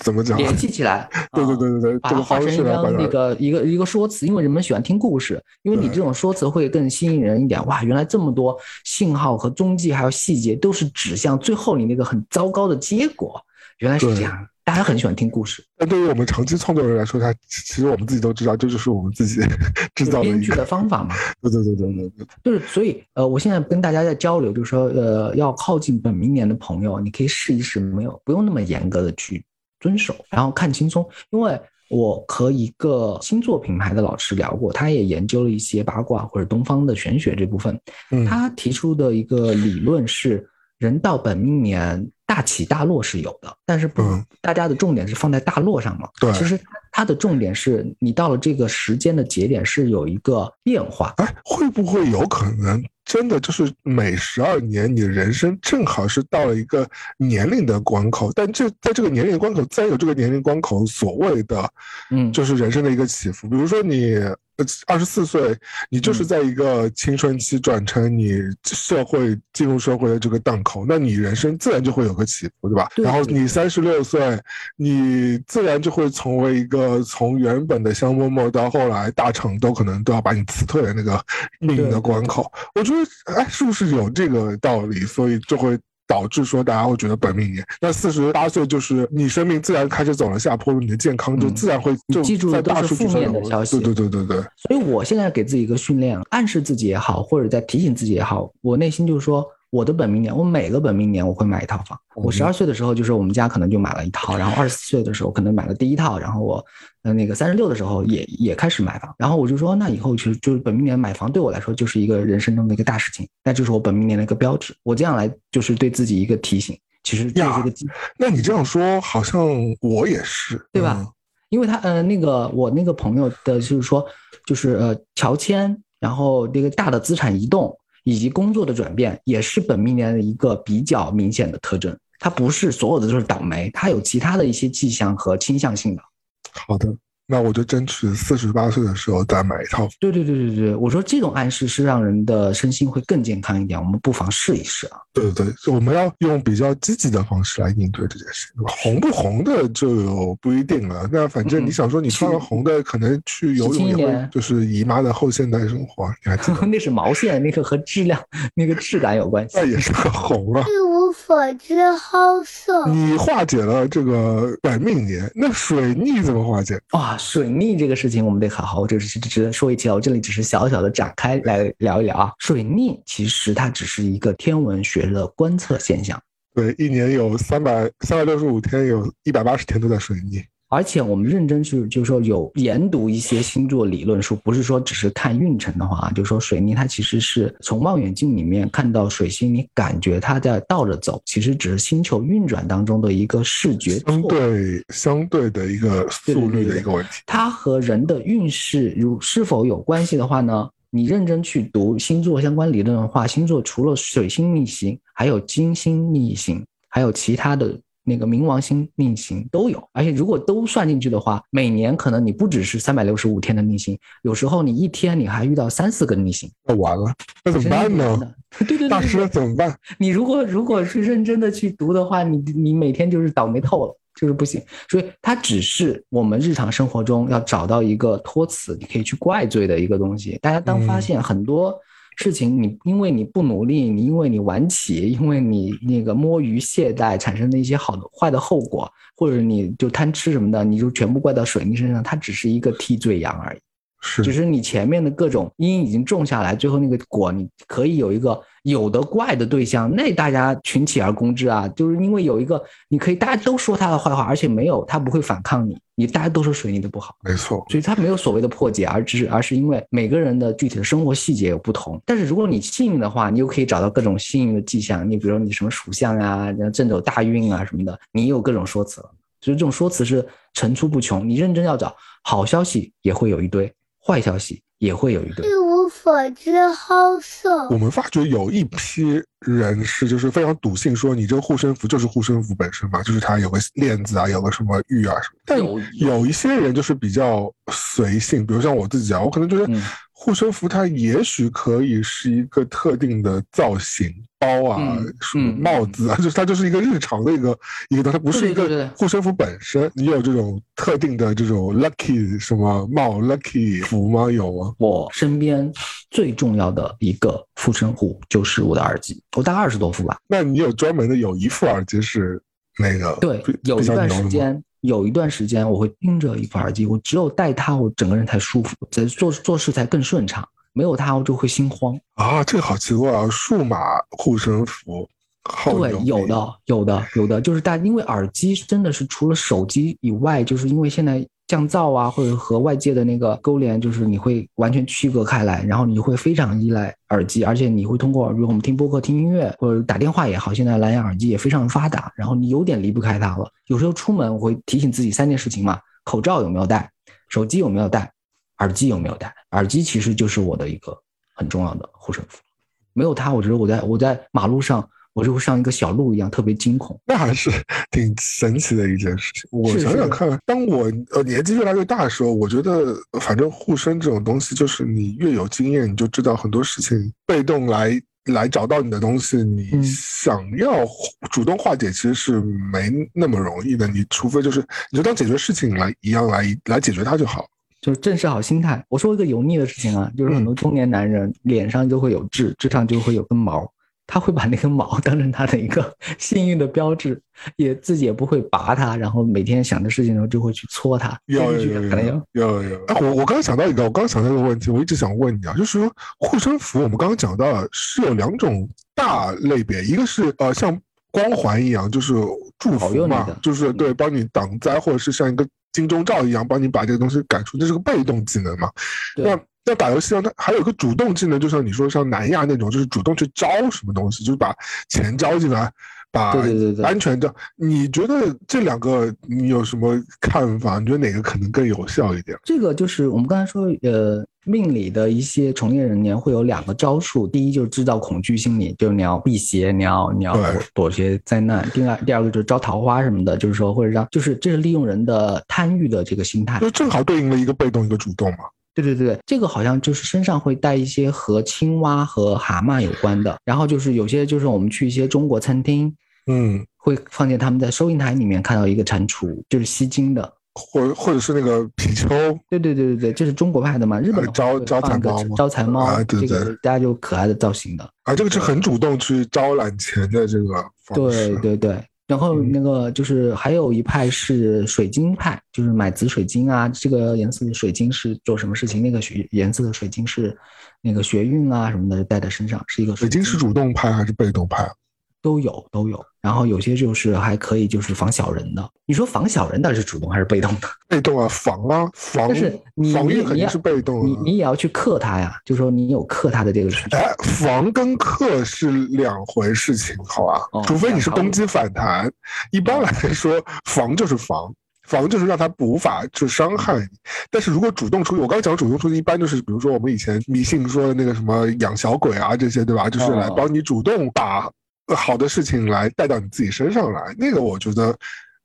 怎么讲？联系起来，对对对对对，把它化成一张那个一个一个说辞，因为人们喜欢听故事，因为你这种说辞会更吸引人一点。哇，原来这么多信号和踪迹还有细节都是指向最后你那个很糟糕的结果，原来是这样。大家很喜欢听故事。那对于我们长期创作人来说，他其实我们自己都知道，这就是我们自己 制造的编剧的方法嘛。对对对对对对，就是所以呃，我现在跟大家在交流，就是说呃，要靠近本明年的朋友，你可以试一试，没有不用那么严格的去。遵守，然后看轻松，因为我和一个星座品牌的老师聊过，他也研究了一些八卦或者东方的玄学这部分。他提出的一个理论是，人到本命年大起大落是有的，但是不，大家的重点是放在大落上嘛？对，其实它的重点是你到了这个时间的节点是有一个变化。哎，会不会有可能？真的就是每十二年，你的人生正好是到了一个年龄的关口，但这在这个年龄关口，再有这个年龄关口所谓的，嗯，就是人生的一个起伏。比如说你二十四岁，你就是在一个青春期转成你社会进入社会的这个档口，那你人生自然就会有个起伏，对吧？然后你三十六岁，你自然就会成为一个从原本的香饽饽到后来大厂都可能都要把你辞退的那个命运的关口。我觉得。哎，是不是有这个道理？所以就会导致说大家会觉得本命年，那四十八岁就是你生命自然开始走了下坡路，你的健康就自然会就记住都是负面的消息。对对对对对。所以我现在给自己一个训练，暗示自己也好，或者在提醒自己也好，我内心就是说。我的本命年，我每个本命年我会买一套房。我十二岁的时候，就是我们家可能就买了一套，然后二十四岁的时候可能买了第一套，然后我，呃，那个三十六的时候也也开始买房。然后我就说，那以后其实就是本命年买房对我来说就是一个人生中的一个大事情，那就是我本命年的一个标志。我这样来就是对自己一个提醒。其实这是个，那你这样说好像我也是，对吧？因为他，呃，那个我那个朋友的就是说，就是呃，乔迁，然后那个大的资产移动。以及工作的转变也是本命年的一个比较明显的特征，它不是所有的都是倒霉，它有其他的一些迹象和倾向性的。好的。那我就争取四十八岁的时候再买一套。对对对对对，我说这种暗示是让人的身心会更健康一点，我们不妨试一试啊。对对对，我们要用比较积极的方式来应对这件事。红不红的就不一定了。那反正你想说你穿了红的，可能去游泳也会就是姨妈的后现代生活，你还记得？那是毛线，那个和质量、那个质感有关系。那也是个红啊。一无所知好色。你化解了这个本命年，那水逆怎么化解？哇！水逆这个事情，我们得好好，这是值得说一期我这里只是小小的展开来聊一聊啊。水逆其实它只是一个天文学的观测现象。对，一年有三百三百六十五天，有一百八十天都在水逆。而且我们认真去，就是说有研读一些星座理论书，不是说只是看运程的话，就是说水逆它其实是从望远镜里面看到水星，你感觉它在倒着走，其实只是星球运转当中的一个视觉相对相对的一个速率的一个问题。它和人的运势如是否有关系的话呢？你认真去读星座相关理论的话，星座除了水星逆行，还有金星逆行，还有其他的。那个冥王星逆行都有，而且如果都算进去的话，每年可能你不只是三百六十五天的逆行，有时候你一天你还遇到三四个逆行，那完了，那怎么办呢？对对对，大师怎么办？你如果如果是认真的去读的话，你你每天就是倒霉透了，就是不行。所以它只是我们日常生活中要找到一个托词，你可以去怪罪的一个东西。大家当发现很多。事情你因为你不努力，你因为你晚起，因为你那个摸鱼懈怠产生的一些好的坏的后果，或者你就贪吃什么的，你就全部怪到水逆身上，它只是一个替罪羊而已。是，只是你前面的各种因已经种下来，最后那个果你可以有一个有的怪的对象，那大家群起而攻之啊，就是因为有一个你可以大家都说他的坏话，而且没有他不会反抗你，你大家都说水逆的不好，没错，所以他没有所谓的破解，而只是而是因为每个人的具体的生活细节有不同。但是如果你幸运的话，你又可以找到各种幸运的迹象，你比如说你什么属相啊，正走大运啊什么的，你有各种说辞了，所以这种说辞是层出不穷，你认真要找好消息也会有一堆。坏消息也会有一个。一无所知好色。我们发觉有一批人是就是非常笃信，说你这个护身符就是护身符本身嘛，就是它有个链子啊，有个什么玉啊什么。但有一些人就是比较随性，比如像我自己啊，我可能觉得护身符它也许可以是一个特定的造型。包啊，什么帽子啊，就是它就是一个日常的一个一个，它不是一个护身符本身。你有这种特定的这种 lucky 什么帽 lucky 符吗？有吗？我身边最重要的一个护身符就是我的耳机，我大概二十多副吧。那你有专门的有一副耳机是那个？对，有一段时间，有一段时间我会盯着一副耳机，我只有戴它，我整个人才舒服，在做做事才更顺畅。没有它，我就会心慌啊！这个好奇怪啊！数码护身符，对，有的，有的，有的，就是大，因为耳机真的是除了手机以外，就是因为现在降噪啊，或者和外界的那个勾连，就是你会完全区隔开来，然后你会非常依赖耳机，而且你会通过，比如我们听播客、听音乐或者打电话也好，现在蓝牙耳机也非常发达，然后你有点离不开它了。有时候出门我会提醒自己三件事情嘛：口罩有没有戴，手机有没有带。耳机有没有戴？耳机其实就是我的一个很重要的护身符，没有它，我觉得我在我在马路上，我就会像一个小鹿一样，特别惊恐。那还是 挺神奇的一件事情。我想想看，当我呃年纪越来越大的时候，我觉得反正护身这种东西，就是你越有经验，你就知道很多事情被动来来找到你的东西，你想要主动化解，其实是没那么容易的。你除非就是你就当解决事情来一样来来解决它就好。就是正视好心态。我说一个油腻的事情啊，就是很多中年男人脸上就会有痣，痣上就会有根毛，他会把那根毛当成他的一个 幸运的标志，也自己也不会拔它，然后每天想的事情的时候就会去搓它。有有有有有有。哎，我我刚刚想到一个，我刚刚想到一个问题，我一直想问你啊，就是说护身符，我们刚刚讲到是有两种大类别，一个是呃像光环一样，就是祝福嘛，就是对帮你挡灾，或者是像一个。金钟罩一样帮你把这个东西赶出，这是个被动技能嘛？那那打游戏上？它还有个主动技能，就像你说像南亚那种，就是主动去招什么东西，就是把钱招进来，把安全交。你觉得这两个你有什么看法？你觉得哪个可能更有效一点？这个就是我们刚才说，呃。命理的一些从业人员会有两个招数，第一就是制造恐惧心理，就是你要避邪，你要你要躲些灾难；第二第二个就是招桃花什么的，就是说或者让就是这是利用人的贪欲的这个心态，就正好对应了一个被动一个主动嘛。对对对，这个好像就是身上会带一些和青蛙和蛤蟆有关的，然后就是有些就是我们去一些中国餐厅，嗯，会放见他们在收银台里面看到一个蟾蜍，就是吸金的。或或者是那个貔貅，对对对对对，这是中国派的嘛？日本招招财猫，招财猫啊，对对，大家就可爱的造型的啊，这个是很主动去招揽钱的这个方式。对对对，然后那个就是还有一派是水晶派，就是买紫水晶啊，这个颜色的水晶是做什么事情？那个学颜色的水晶是那个学运啊什么的，戴在身上是一个水晶是主动派还是被动派？都有都有，然后有些就是还可以就是防小人的。你说防小人到底是主动还是被动的？被动啊，防啊，防。但是你防御肯定是被动、啊。你你也要去克他呀，就说你有克他的这个。哎，防跟克是两回事情，好吧？哦除非你是攻击反弹，一般来说，防就是防。防就是让他无法就伤害你，但是如果主动出击，我刚刚讲主动出击，一般就是比如说我们以前迷信说的那个什么养小鬼啊这些，对吧？就是来哦帮你主动把好的事情来带到你自己身上来。那个我觉得，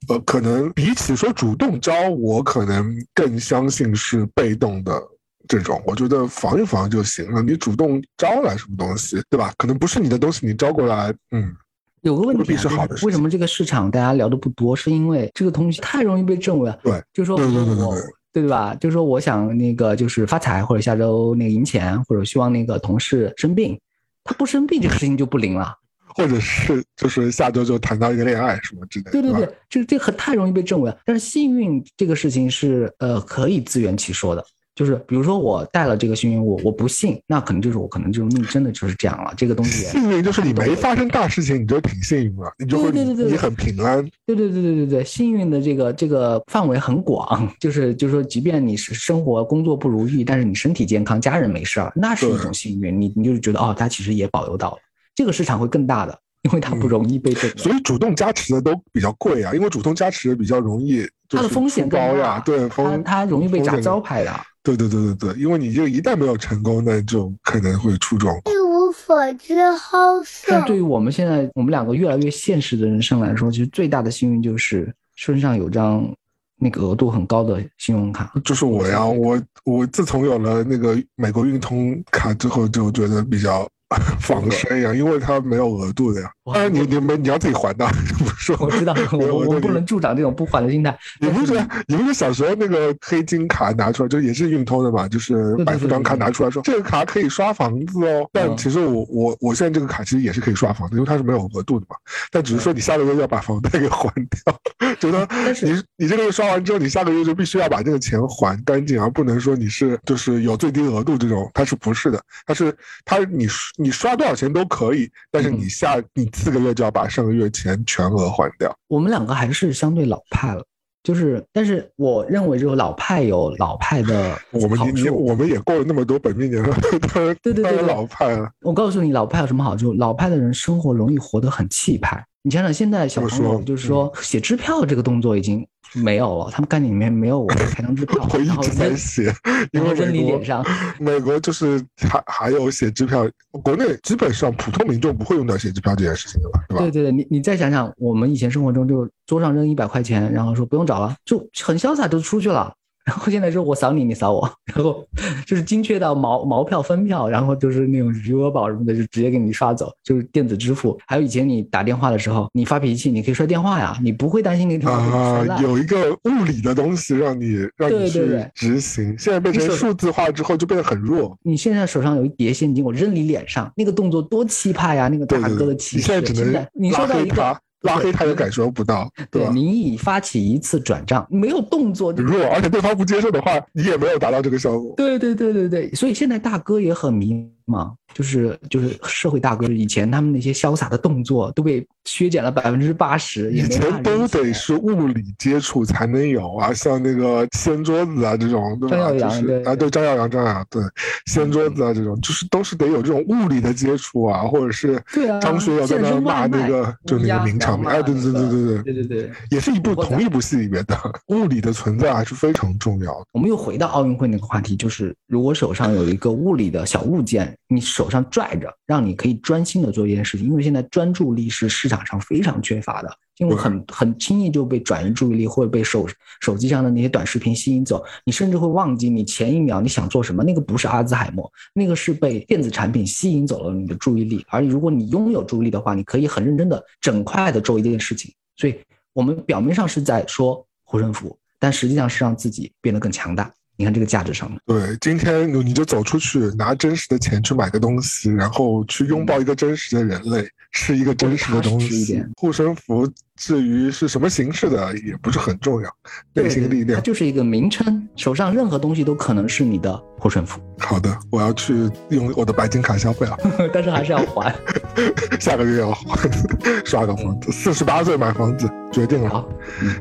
呃，可能比起说主动招，我可能更相信是被动的这种。我觉得防一防就行了，你主动招来什么东西，对吧？可能不是你的东西，你招过来，嗯，有个问题、啊，是好的为什么这个市场大家聊的不多？是因为这个东西太容易被证伪了。对，就是说对对对对对吧？就是说我想那个就是发财，或者下周那个赢钱，或者希望那个同事生病，他不生病这个事情就不灵了。或者是就是下周就谈到一个恋爱什么之类的，对对对对，这这很太容易被证伪了。但是幸运这个事情是呃可以自圆其说的。就是比如说我带了这个幸运物，我不信，那可能就是我可能这个命真的就是这样了。这个东西幸运就是你没发生大事情，你就挺幸运了，你就会对对对对你很平安。对对对对对对，幸运的这个这个范围很广，就是就是说，即便你是生活工作不如意，但是你身体健康，家人没事儿，那是一种幸运。你你就是觉得哦，他其实也保佑到了，这个市场会更大的，因为它不容易被。所以主动加持的都比较贵啊，因为主动加持比较容易，它的风险高呀，对它风它容易被砸招牌的。对对对对对，因为你这个一旦没有成功，那就可能会出状况。一无所知好但色。对于我们现在我们两个越来越现实的人生来说，其实最大的幸运就是身上有张那个额度很高的信用卡。就是我呀，我我自从有了那个美国运通卡之后，就觉得比较 防身呀，因为它没有额度的呀。哇当然你你们你要自己还的，不是说我知道，我我不能助长这种不还的心态。你不是但你不是小时候那个黑金卡拿出来，就也是运通的嘛？就是百富张卡拿出来说，这个卡可以刷房子哦。但嗯其实我我我现在这个卡其实也是可以刷房子，因为它是没有额度的嘛。但只是说你下个月要把房贷给还掉，就说但是你你这个月刷完之后，你下个月就必须要把这个钱还干净，而不能说你是就是有最低额度这种，它是不是的？它是它你你刷多少钱都可以，但是你嗯下你四个月就要把上个月钱全额还掉。我们两个还是相对老派了，就是，但是我认为这个老派有老派的 我们。你你我们也过了那么多本命年了，当然对对对当然对老派了。我告诉你，老派有什么好处？老派的人生活容易活得很气派。你想想，现在小朋友就是说写支票这个动作已经没有了，他们概念里面没有我开张支票，我一直在扔写，因然后扔你脸上。美国就是还还有写支票，国内基本上普通民众不会用到写支票这件事情的吧，对吧？对对对，你你再想想，我们以前生活中就桌上扔一百块钱，然后说不用找了，就很潇洒就出去了。然后现在说我扫你，你扫我，然后就是精确到毛毛票、分票，然后就是那种余额宝什么的，就直接给你刷走，就是电子支付。还有以前你打电话的时候，你发脾气，你可以摔电话呀，你不会担心那个电话被你摔啊，烂。有一个物理的东西让你让你去对对对执行，现在变成数字化之后就变得很弱。你现在手上有一叠现金，我扔你脸上，那个动作多气派呀！那个大哥的气势。你现在只能你拉收到一个拉黑他也感受不到，对？你已发起一次转账，没有动作就弱，而且对方不接受的话，你也没有达到这个效果。对对对对对，所以现在大哥也很迷茫，就是就是社会大哥，以前他们那些潇洒的动作都被削减了百分之八十，以前都得是物理接触才能有啊，像那个掀桌子啊这种，对吧？张耀扬就是对啊，对张耀扬、张耀扬，对掀桌子啊这种，就是都是得有这种物理的接触啊，或者是张学友在那骂那个就那个名场面，嘛哎，对对对对对对对对，也是一部我同一部戏里面的 物理的存在还是非常重要的。我们又回到奥运会那个话题，就是如果手上有一个物理的小物件，你手上拽着，让你可以专心的做一件事情，因为现在专注力是市场上非常缺乏的，因为很很轻易就被转移注意力或者被手手机上的那些短视频吸引走，你甚至会忘记你前一秒你想做什么，那个不是阿兹海默，那个是被电子产品吸引走了你的注意力，而如果你拥有注意力的话，你可以很认真的整块的做一件事情，所以我们表面上是在说护身符，但实际上是让自己变得更强大。你看这个价值上面，对，今天你就走出去，拿真实的钱去买个东西，然后去拥抱一个真实的人类，吃一个真实的东西。护身符至于是什么形式的，也不是很重要。内心力量，它就是一个名称，手上任何东西都可能是你的护身符。好的，我要去用我的白金卡消费了，但是还是要还。下个月要还，刷个房子，四十八岁买房子，决定了。好，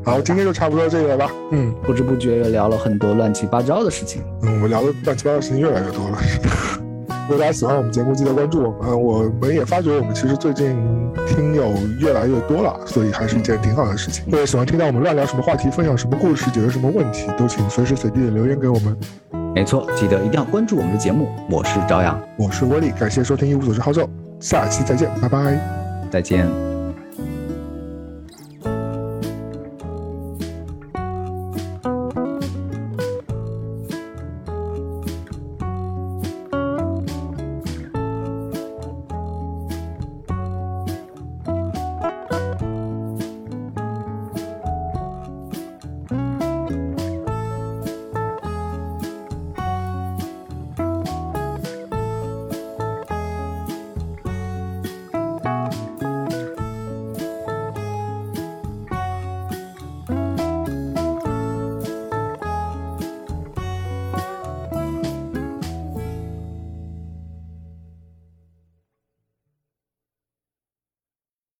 好，今天就差不多这个吧。嗯，不知不觉又聊了很多乱七八糟的事情。嗯，我们聊的乱七八糟的事情越来越多了。如果大家喜欢我们节目，记得关注我们。我们也发觉我们其实最近听友越来越多了，所以还是一件挺好的事情。各位喜欢听到我们乱聊什么话题，分享什么故事，解决什么问题，都请随时随地的留言给我们。没错，记得一定要关注我们的节目。我是朝阳，我是威力，感谢收听一无所知好秀，下期再见，拜拜，再见。